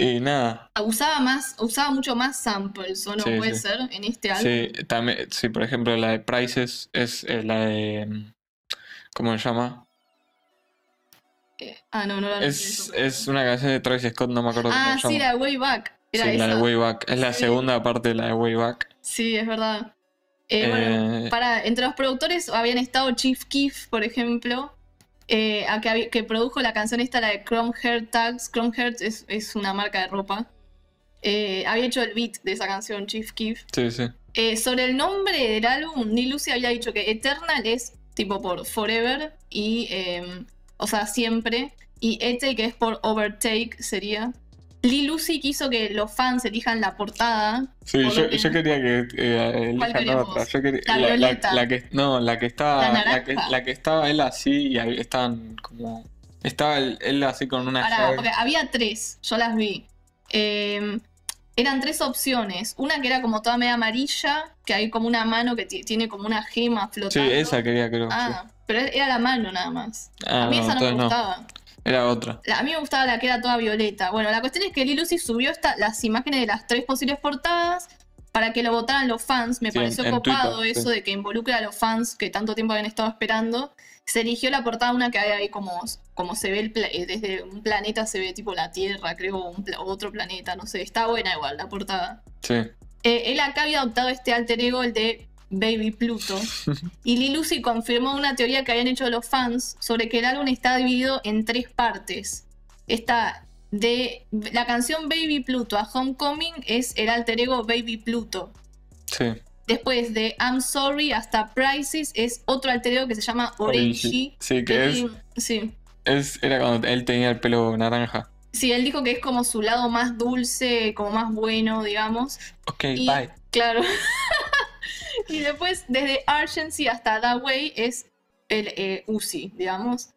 Sí. Y nada, Usaba más, usaba mucho más samples, ¿o no Sí, puede sí. ser? En este álbum. sí, también, sí, por ejemplo, la de Prices es eh, la de. ¿Cómo se llama? Eh, ah, no, no la Es, es una canción de Travis Scott, no me acuerdo Ah, cómo se sí, llama. la de Way Back. Era Sí, la de esa. Way Back. Es la Sí. segunda parte de la de Way Back. Sí, es verdad. Eh, bueno, Eh, para, entre los productores habían estado Chief Keef, por ejemplo, eh, a que, que produjo la canción esta, la de Chrome Heart Tags. Chrome Heart es, es una marca de ropa. Eh, había hecho el beat de esa canción, Chief Keef. sí, sí. Eh, sobre el nombre del álbum, Lil Uzi había dicho que Eternal es tipo por Forever y, o sea, siempre. Y este que es por Overtake sería. Lil Uzi quiso que los fans elijan la portada. Sí, yo, lo que- yo quería que eh, ¿Cuál elijan otra. vos? Yo quería- La la, la- violeta. la que, no, la que estaba. La que, naranja. la que estaba él así y estaban como. Estaba él, él así con una Pará, llave. porque había tres, yo las vi. Eh, eran tres opciones. Una que era como toda media amarilla, que hay como una mano que ti- tiene como una gema Sí, flotando. esa quería, creo. sí. Ah, pero era la mano nada más. Ah, a mí no, esa no me no. Era otra. La- a mí me gustaba la que era toda violeta. Bueno, la cuestión es que Lil Uzi subió esta- las imágenes de las tres posibles portadas para que lo votaran los fans. Me Sí, pareció copado Twitter, eso sí. de que involucre a los fans que tanto tiempo habían estado esperando. Se eligió la portada una que hay ahí como, como se ve el pla- eh, desde un planeta, se ve tipo la Tierra, creo, o pla- otro planeta, no sé. Está buena igual la portada. Sí. Eh, él acá había adoptado este alter ego, el de Baby Pluto. y Lil Uzi confirmó una teoría que habían hecho los fans sobre que el álbum está dividido en tres partes. Está de la canción Baby Pluto a Homecoming es el alter ego Baby Pluto. Sí. Después de I'm Sorry hasta Prices es otro alter ego que se llama Orange. Sí, que es, Sí. es. Era cuando él tenía el pelo naranja. Sí, él dijo que es como su lado más dulce, como más bueno, digamos. Ok, Y- bye. Claro. y después, desde Argency hasta That Way es el eh, Uzi, digamos.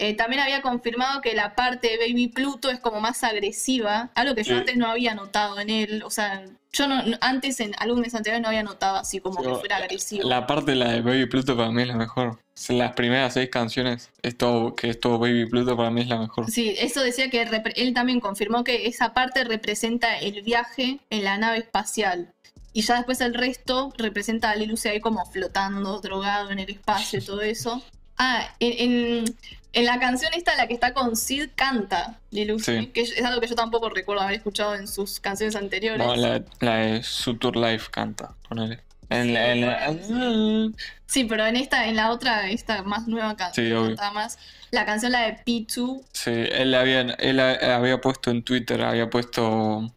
Eh, también había confirmado que la parte de Baby Pluto es como más agresiva, algo que yo Sí. antes no había notado en él. O sea, yo no, antes en álbumes anteriores no había notado así como que fuera agresivo. La parte de la de Baby Pluto para mí es la mejor. Las primeras seis canciones, es todo, que es todo Baby Pluto para mí es la mejor. Sí, eso decía que él también confirmó que esa parte representa el viaje en la nave espacial. Y ya después el resto representa a Lil Uzi ahí como flotando, drogado en el espacio y todo eso. Ah, en, en- en la canción esta, la que está con Sid, canta Lil Uzi, Sí. que es algo que yo tampoco recuerdo haber escuchado en sus canciones anteriores. No, la, la de Suture Life canta, ponele. En la, en la- Sí, pero en esta, en la otra, esta más nueva can- Sí, más. La canción, la de P2, Sí, él había, él ha- había puesto en Twitter, había puesto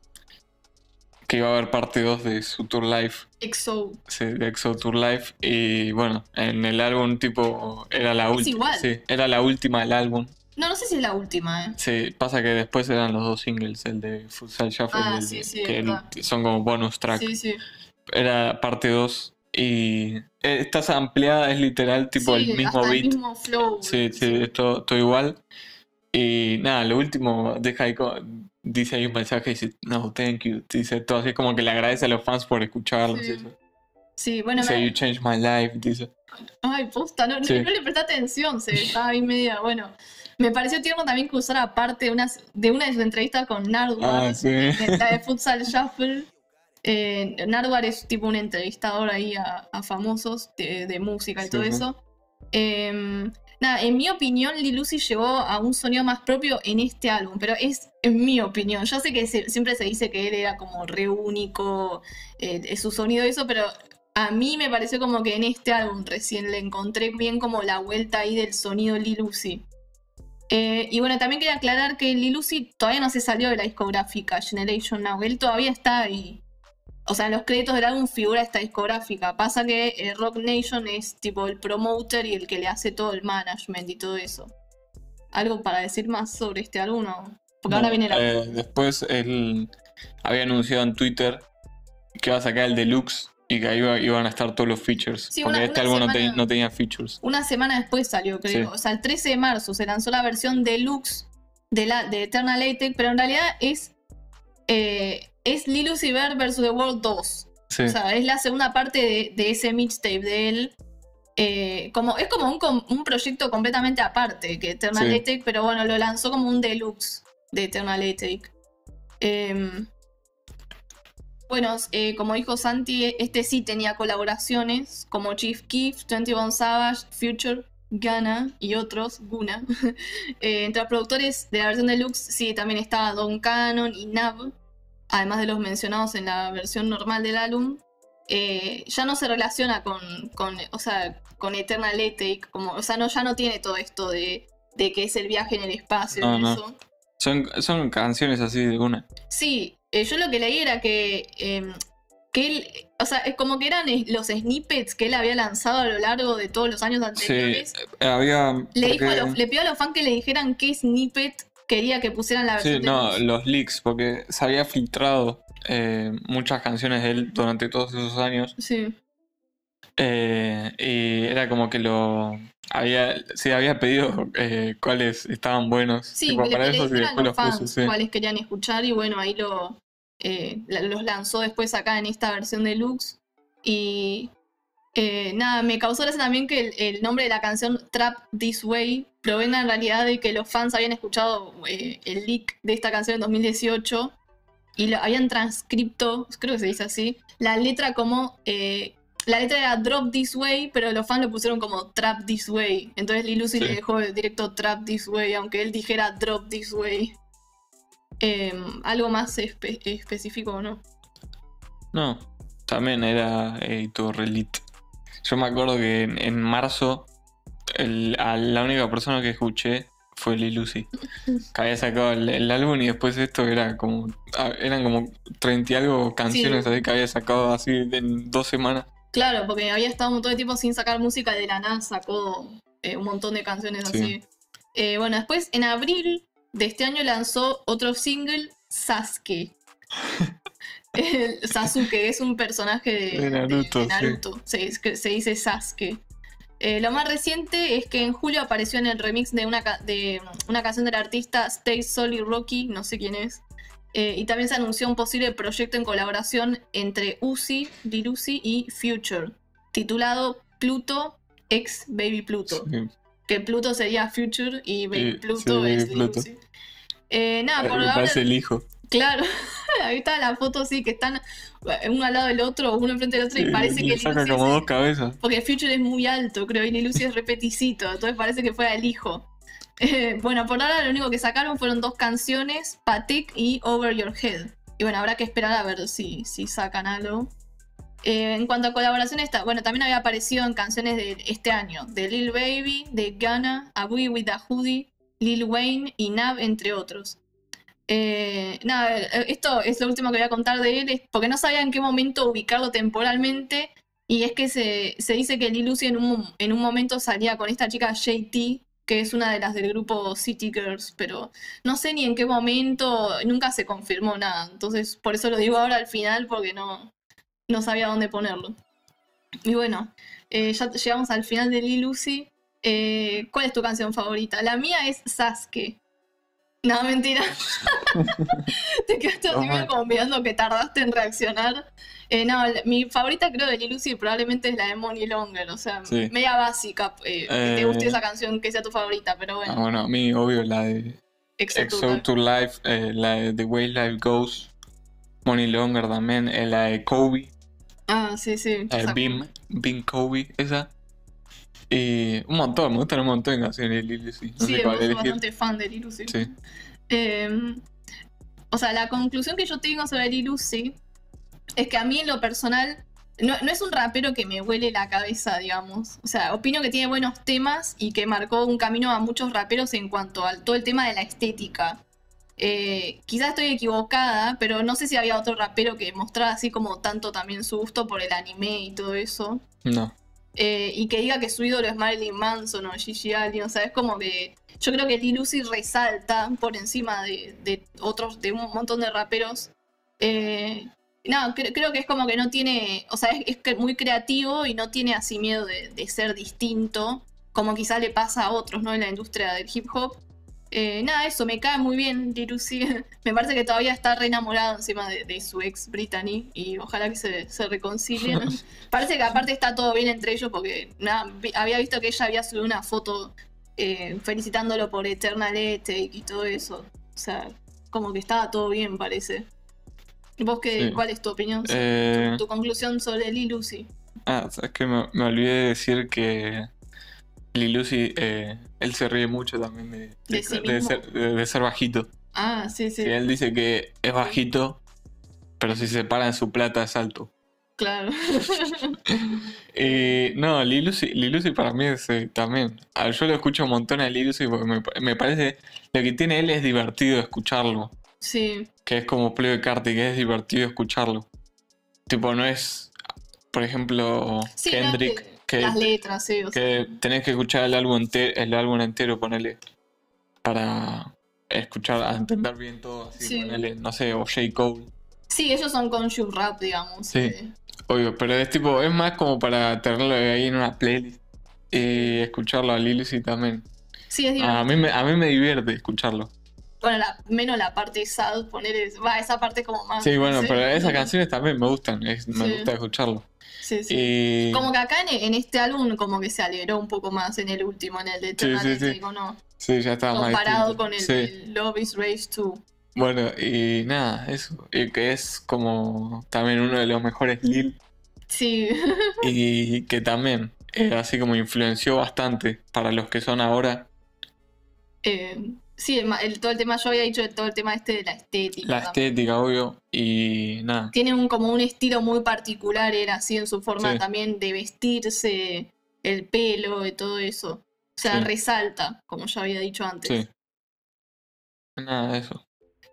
que iba a haber parte 2 de Suture Life, EXO. sí, de Exo Tour Life. Y bueno, en el álbum tipo era la última. Sí, era la última del álbum. No, no sé si es la última, ¿eh? Sí, pasa que después eran los dos singles, el de Futsal Shuffle Ah, y el sí, sí, que el- son como bonus track. Sí, sí. Era parte 2 y eh, estás ampliada, es literal tipo Sí, el mismo hasta beat. el mismo flow. Sí, sí, es todo, todo igual. Y nada, lo último, deja ahí, dice ahí un mensaje y dice, no, thank you. Dice todo así como que le agradece a los fans por escucharlos. Sí. eso. Sí, bueno, Dice, me- you changed my life, dice. ay, posta, no, no- Sí. no le presté atención, se estaba ahí media, bueno. Me pareció tierno también que usara parte de, unas, de una de sus entrevistas con Nardwar, Ah, sí. de- la de Futsal Shuffle. Eh, Nardwar es tipo un entrevistador ahí a, a famosos de, de música y todo eso. Em, nada, en mi opinión, Lil llegó a un sonido más propio en este álbum, pero es en mi opinión. Yo sé que siempre se dice que él era como re único, eh, su sonido y eso, pero a mí me pareció como que en este álbum recién le encontré bien como la vuelta ahí del sonido Lil. Eh, y bueno, también quería aclarar que Lil todavía no se salió de la discográfica Generation Now. Él todavía está ahí. O sea, en los créditos del álbum figura esta discográfica. Pasa que eh, Rock Nation es tipo el promoter y el que le hace todo el management y todo eso. ¿Algo para decir más sobre este álbum? Porque ahora viene la... eh, después él había anunciado en Twitter que iba a sacar el deluxe y que ahí iba- iban a estar todos los features. Sí, porque una- este álbum no, tenía features. Una semana después salió, creo. Sí. O sea, el 13 de marzo se lanzó la versión deluxe de, la, de Eternal Latex, pero en realidad es, eh, es Lil Uzi Vert vs. The World 2. Sí. O sea, es la segunda parte de, de ese mixtape de él. Eh, como, es como un, un proyecto completamente aparte que Eternal Sí. Pero bueno, lo lanzó como un deluxe de Eternal Latex. Em, bueno, eh, como dijo Santi, este sí tenía colaboraciones como Chief Keef, 21 Savage, Future, Ghana y otros, Guna. Eh, entre los productores de la versión deluxe sí también estaba Don Cannon y Nav, además de los mencionados en la versión normal del álbum. Eh, ya no se relaciona con, con, o sea, con Eternal Ethic, como, o sea, no, ya no tiene todo esto de, de que es el viaje en el espacio No, y no. eso. Son, son canciones así de una. Sí, eh, yo lo que leí era que, eh, que él, o sea, es como que eran los snippets que él había lanzado a lo largo de todos los años Sí, anteriores. había. Le, dijo a porque- los- le pidió a los fans que le dijeran qué snippet quería que pusieran la Sí, versión. no, deluxe. los leaks, porque se había filtrado eh, muchas canciones de él durante todos esos años. Sí, eh, y era como que lo. Había, sí, había pedido eh, cuáles estaban buenos. sí, tipo, que para que eso dijeran después los puso, fans sí. cuáles querían escuchar y bueno, ahí lo, los lanzó después acá en esta versión deluxe. Y eh, nada, me causó gracia también que el, el nombre de la canción Trap This Way provenga en realidad de que los fans habían escuchado eh, el leak de esta canción en 2018 y lo habían transcripto, creo que se dice así, la letra como... eh, la letra era Drop This Way, pero los fans lo pusieron como Trap This Way. Entonces Lil Uzi Sí. le dejó directo Trap This Way, aunque él dijera Drop This Way. Em, ¿Algo más espe- específico o no? No, también era editor Elite. Yo me acuerdo que en, en marzo el- a la única persona que escuché fue Lil Lucy. Que había sacado el, el álbum y después esto era como. Eran como 30 y algo canciones Sí. así que había sacado así en dos semanas. Claro, porque había estado un montón de tiempo sin sacar música de la nada sacó eh, un montón de canciones Sí. así. Eh, bueno, después en abril de este año lanzó otro single, Sasuke. El Sasuke es un personaje de, De Naruto, de sí. Se dice Sasuke. Eh, lo más reciente es que en julio apareció en el remix de una, ca- de una canción del artista Stay Solid Rocky, no sé quién es. Eh, y también se anunció un posible proyecto en colaboración entre Uzi, Lil Uzi y Future, titulado Pluto x Baby Pluto. Sí. Que Pluto sería Future y Baby Sí, Pluto sí, es Baby Lil Pluto. Uzi. Eh, nada, por ahora, parece el hijo. claro, ahí está la foto sí que están eh, uno al lado del otro, uno enfrente del otro y parece que saca como dos cabezas. porque Future es muy alto, creo, y Uzi es repeticito, entonces parece que fuera el hijo. Eh, bueno, por ahora lo único que sacaron fueron dos canciones, Patek y Over Your Head. Y bueno, habrá que esperar a ver si, si sacan algo. Eh, en cuanto a colaboraciones, está- bueno, también había aparecido en canciones de este año, de Lil Baby, de Ghana, A Boogie with a Hoodie, Lil Wayne y Nav, entre otros. Eh, nada, eh, esto es lo último que voy a contar de él, porque no sabía en qué momento ubicarlo temporalmente. Y es que se, se dice que Lil Uzi en un, en un momento salía con esta chica JT, que es una de las del grupo City Girls, pero no sé ni en qué momento, nunca se confirmó nada. Entonces, por eso lo digo ahora al final, porque no, no sabía dónde ponerlo. Y bueno, eh, ya llegamos al final de Uzi. Eh, ¿Cuál es tu canción favorita? La mía es Sasuke. No, mentira. Te quedaste así como mirando que tardaste en reaccionar. Eh, no, mi favorita creo de Lil Uzi probablemente es la de Money Longer, o sea, Sí. media básica, eh, que te Eh. guste esa canción que sea tu favorita, pero bueno, Ah, bueno, a mí, obvio, la de Exo to Life, eh, la de The Way Life Goes, Money Longer también, eh, la de Kobe, Ah, sí, sí. la de Beam, Beam Kobe, esa. Y un montón, me gustan un montón de canciones de Lil Uzi. No Sí, sé cuál soy bastante fan de Lil Uzi. Sí. Eh, o sea, la conclusión que yo tengo sobre Lil Uzi es que a mí en lo personal no, no es un rapero que me huele la cabeza, digamos. O sea, opino que tiene buenos temas y que marcó un camino a muchos raperos en cuanto a todo el tema de la estética. Eh, quizás estoy equivocada, pero no sé si había otro rapero que mostrara así como tanto también su gusto por el anime y todo eso. No. Eh, y que diga que su ídolo es Marilyn Manson o Gigi Allen, o sea, es como que yo creo que Lil Uzi resalta por encima de, otros, de un montón de raperos. Eh, no, cre- creo que es como que no tiene, o sea, es, muy creativo y no tiene así miedo de, ser distinto, como quizá le pasa a otros, ¿no? En la industria del hip hop. Eh, nada, eso, me cae muy bien Uzi. me parece que todavía está re enamorado encima de, de su ex Brittany y ojalá que se, se reconcilien. Parece que aparte está todo bien entre ellos porque nada, vi- había visto que ella había subido una foto eh, felicitándolo por Eternal Ethic y todo eso. O sea, como que estaba todo bien, parece. ¿Vos qué, Sí. cuál es tu opinión? Eh, Tu, tu conclusión sobre Lil Uzi. ah, es que me, me olvidé de decir que Lil Uzi, eh, él se ríe mucho también de, de- De sí de ser, de- de ser bajito. Ah, sí, sí, Y él dice que es bajito, pero si se para en su plata es alto. claro. Eh, no, Lil Uzi, Lil Uzi para mí es eh, también. ah, Yo lo escucho un montón a Lil Uzi porque me, me parece. Lo que tiene él es divertido escucharlo. sí, Que es como Playboi Carti, que es divertido escucharlo. Tipo, no es. Por ejemplo, sí, no, Kendrick, que- que, las letras, sí, o sea, que tenés que escuchar el álbum, ente- el álbum entero, ponele. Para escuchar, a entender bien todo. Así, Sí. ponele, no sé, o J. Cole. sí, ellos son conscious rap, digamos. Sí. eh, Obvio, pero es tipo, es más como para tenerlo ahí en una playlist y escucharlo a Lil Uzi también. sí, es divertido. A mí, me, a mí me divierte escucharlo. Bueno, la, menos la parte sad, poner es- va, esa parte como más. Sí, bueno, no sé. pero esas canciones también me gustan, es- me Sí. gusta escucharlo. Sí, sí. Y Como que acá en, en este álbum como que se alegró un poco más en el último, en el de Eternal sí, ¿o no? sí, ya estaba Comparado con el, el Love is Rage 2. Bueno, y nada, eso. Y que es como también uno de los mejores Lil Sí, y que también eh, así como influenció bastante para los que son ahora eh, sí, el, todo el tema, yo había dicho todo el tema este de la estética. la también. estética, obvio, y nada. Tiene un, como un estilo muy particular, era así en su forma Sí. también de vestirse, el pelo y todo eso. O sea, Sí. resalta, como ya había dicho antes. Sí. Nada de eso.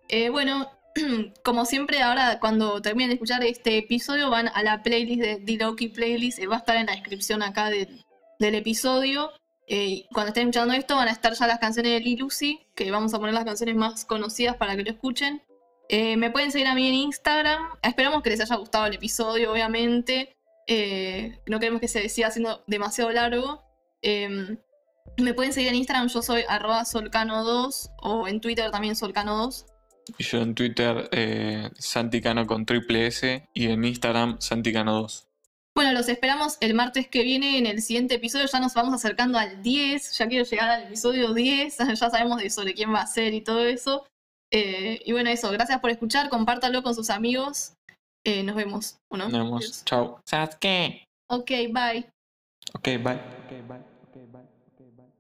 Eh, bueno, como siempre, ahora cuando terminen de escuchar este episodio, van a la playlist de Diloki Playlist, eh, va a estar en la descripción acá del, del episodio. Eh, cuando estén escuchando esto, van a estar ya las canciones de Uzi, que vamos a poner las canciones más conocidas para que lo escuchen. Eh, me pueden seguir a mí en Instagram. Esperamos que les haya gustado el episodio, obviamente. Eh, no queremos que se siga haciendo demasiado largo. Eh, me pueden seguir en Instagram, yo soy arroba solcano2 o en Twitter también solcano2. Y yo en Twitter, Santicano con triple S. Y en Instagram, Santicano2. Bueno, los esperamos el martes que viene en el siguiente episodio. Ya nos vamos acercando al 10. Ya quiero llegar al episodio 10. Ya sabemos de sobre quién va a ser y todo eso. Eh, y bueno, eso. Gracias por escuchar. Compártalo con sus amigos. Eh, nos vemos. ¿o no? Nos vemos. Chao. Sasuke. Ok, bye. Ok, bye. Ok, bye.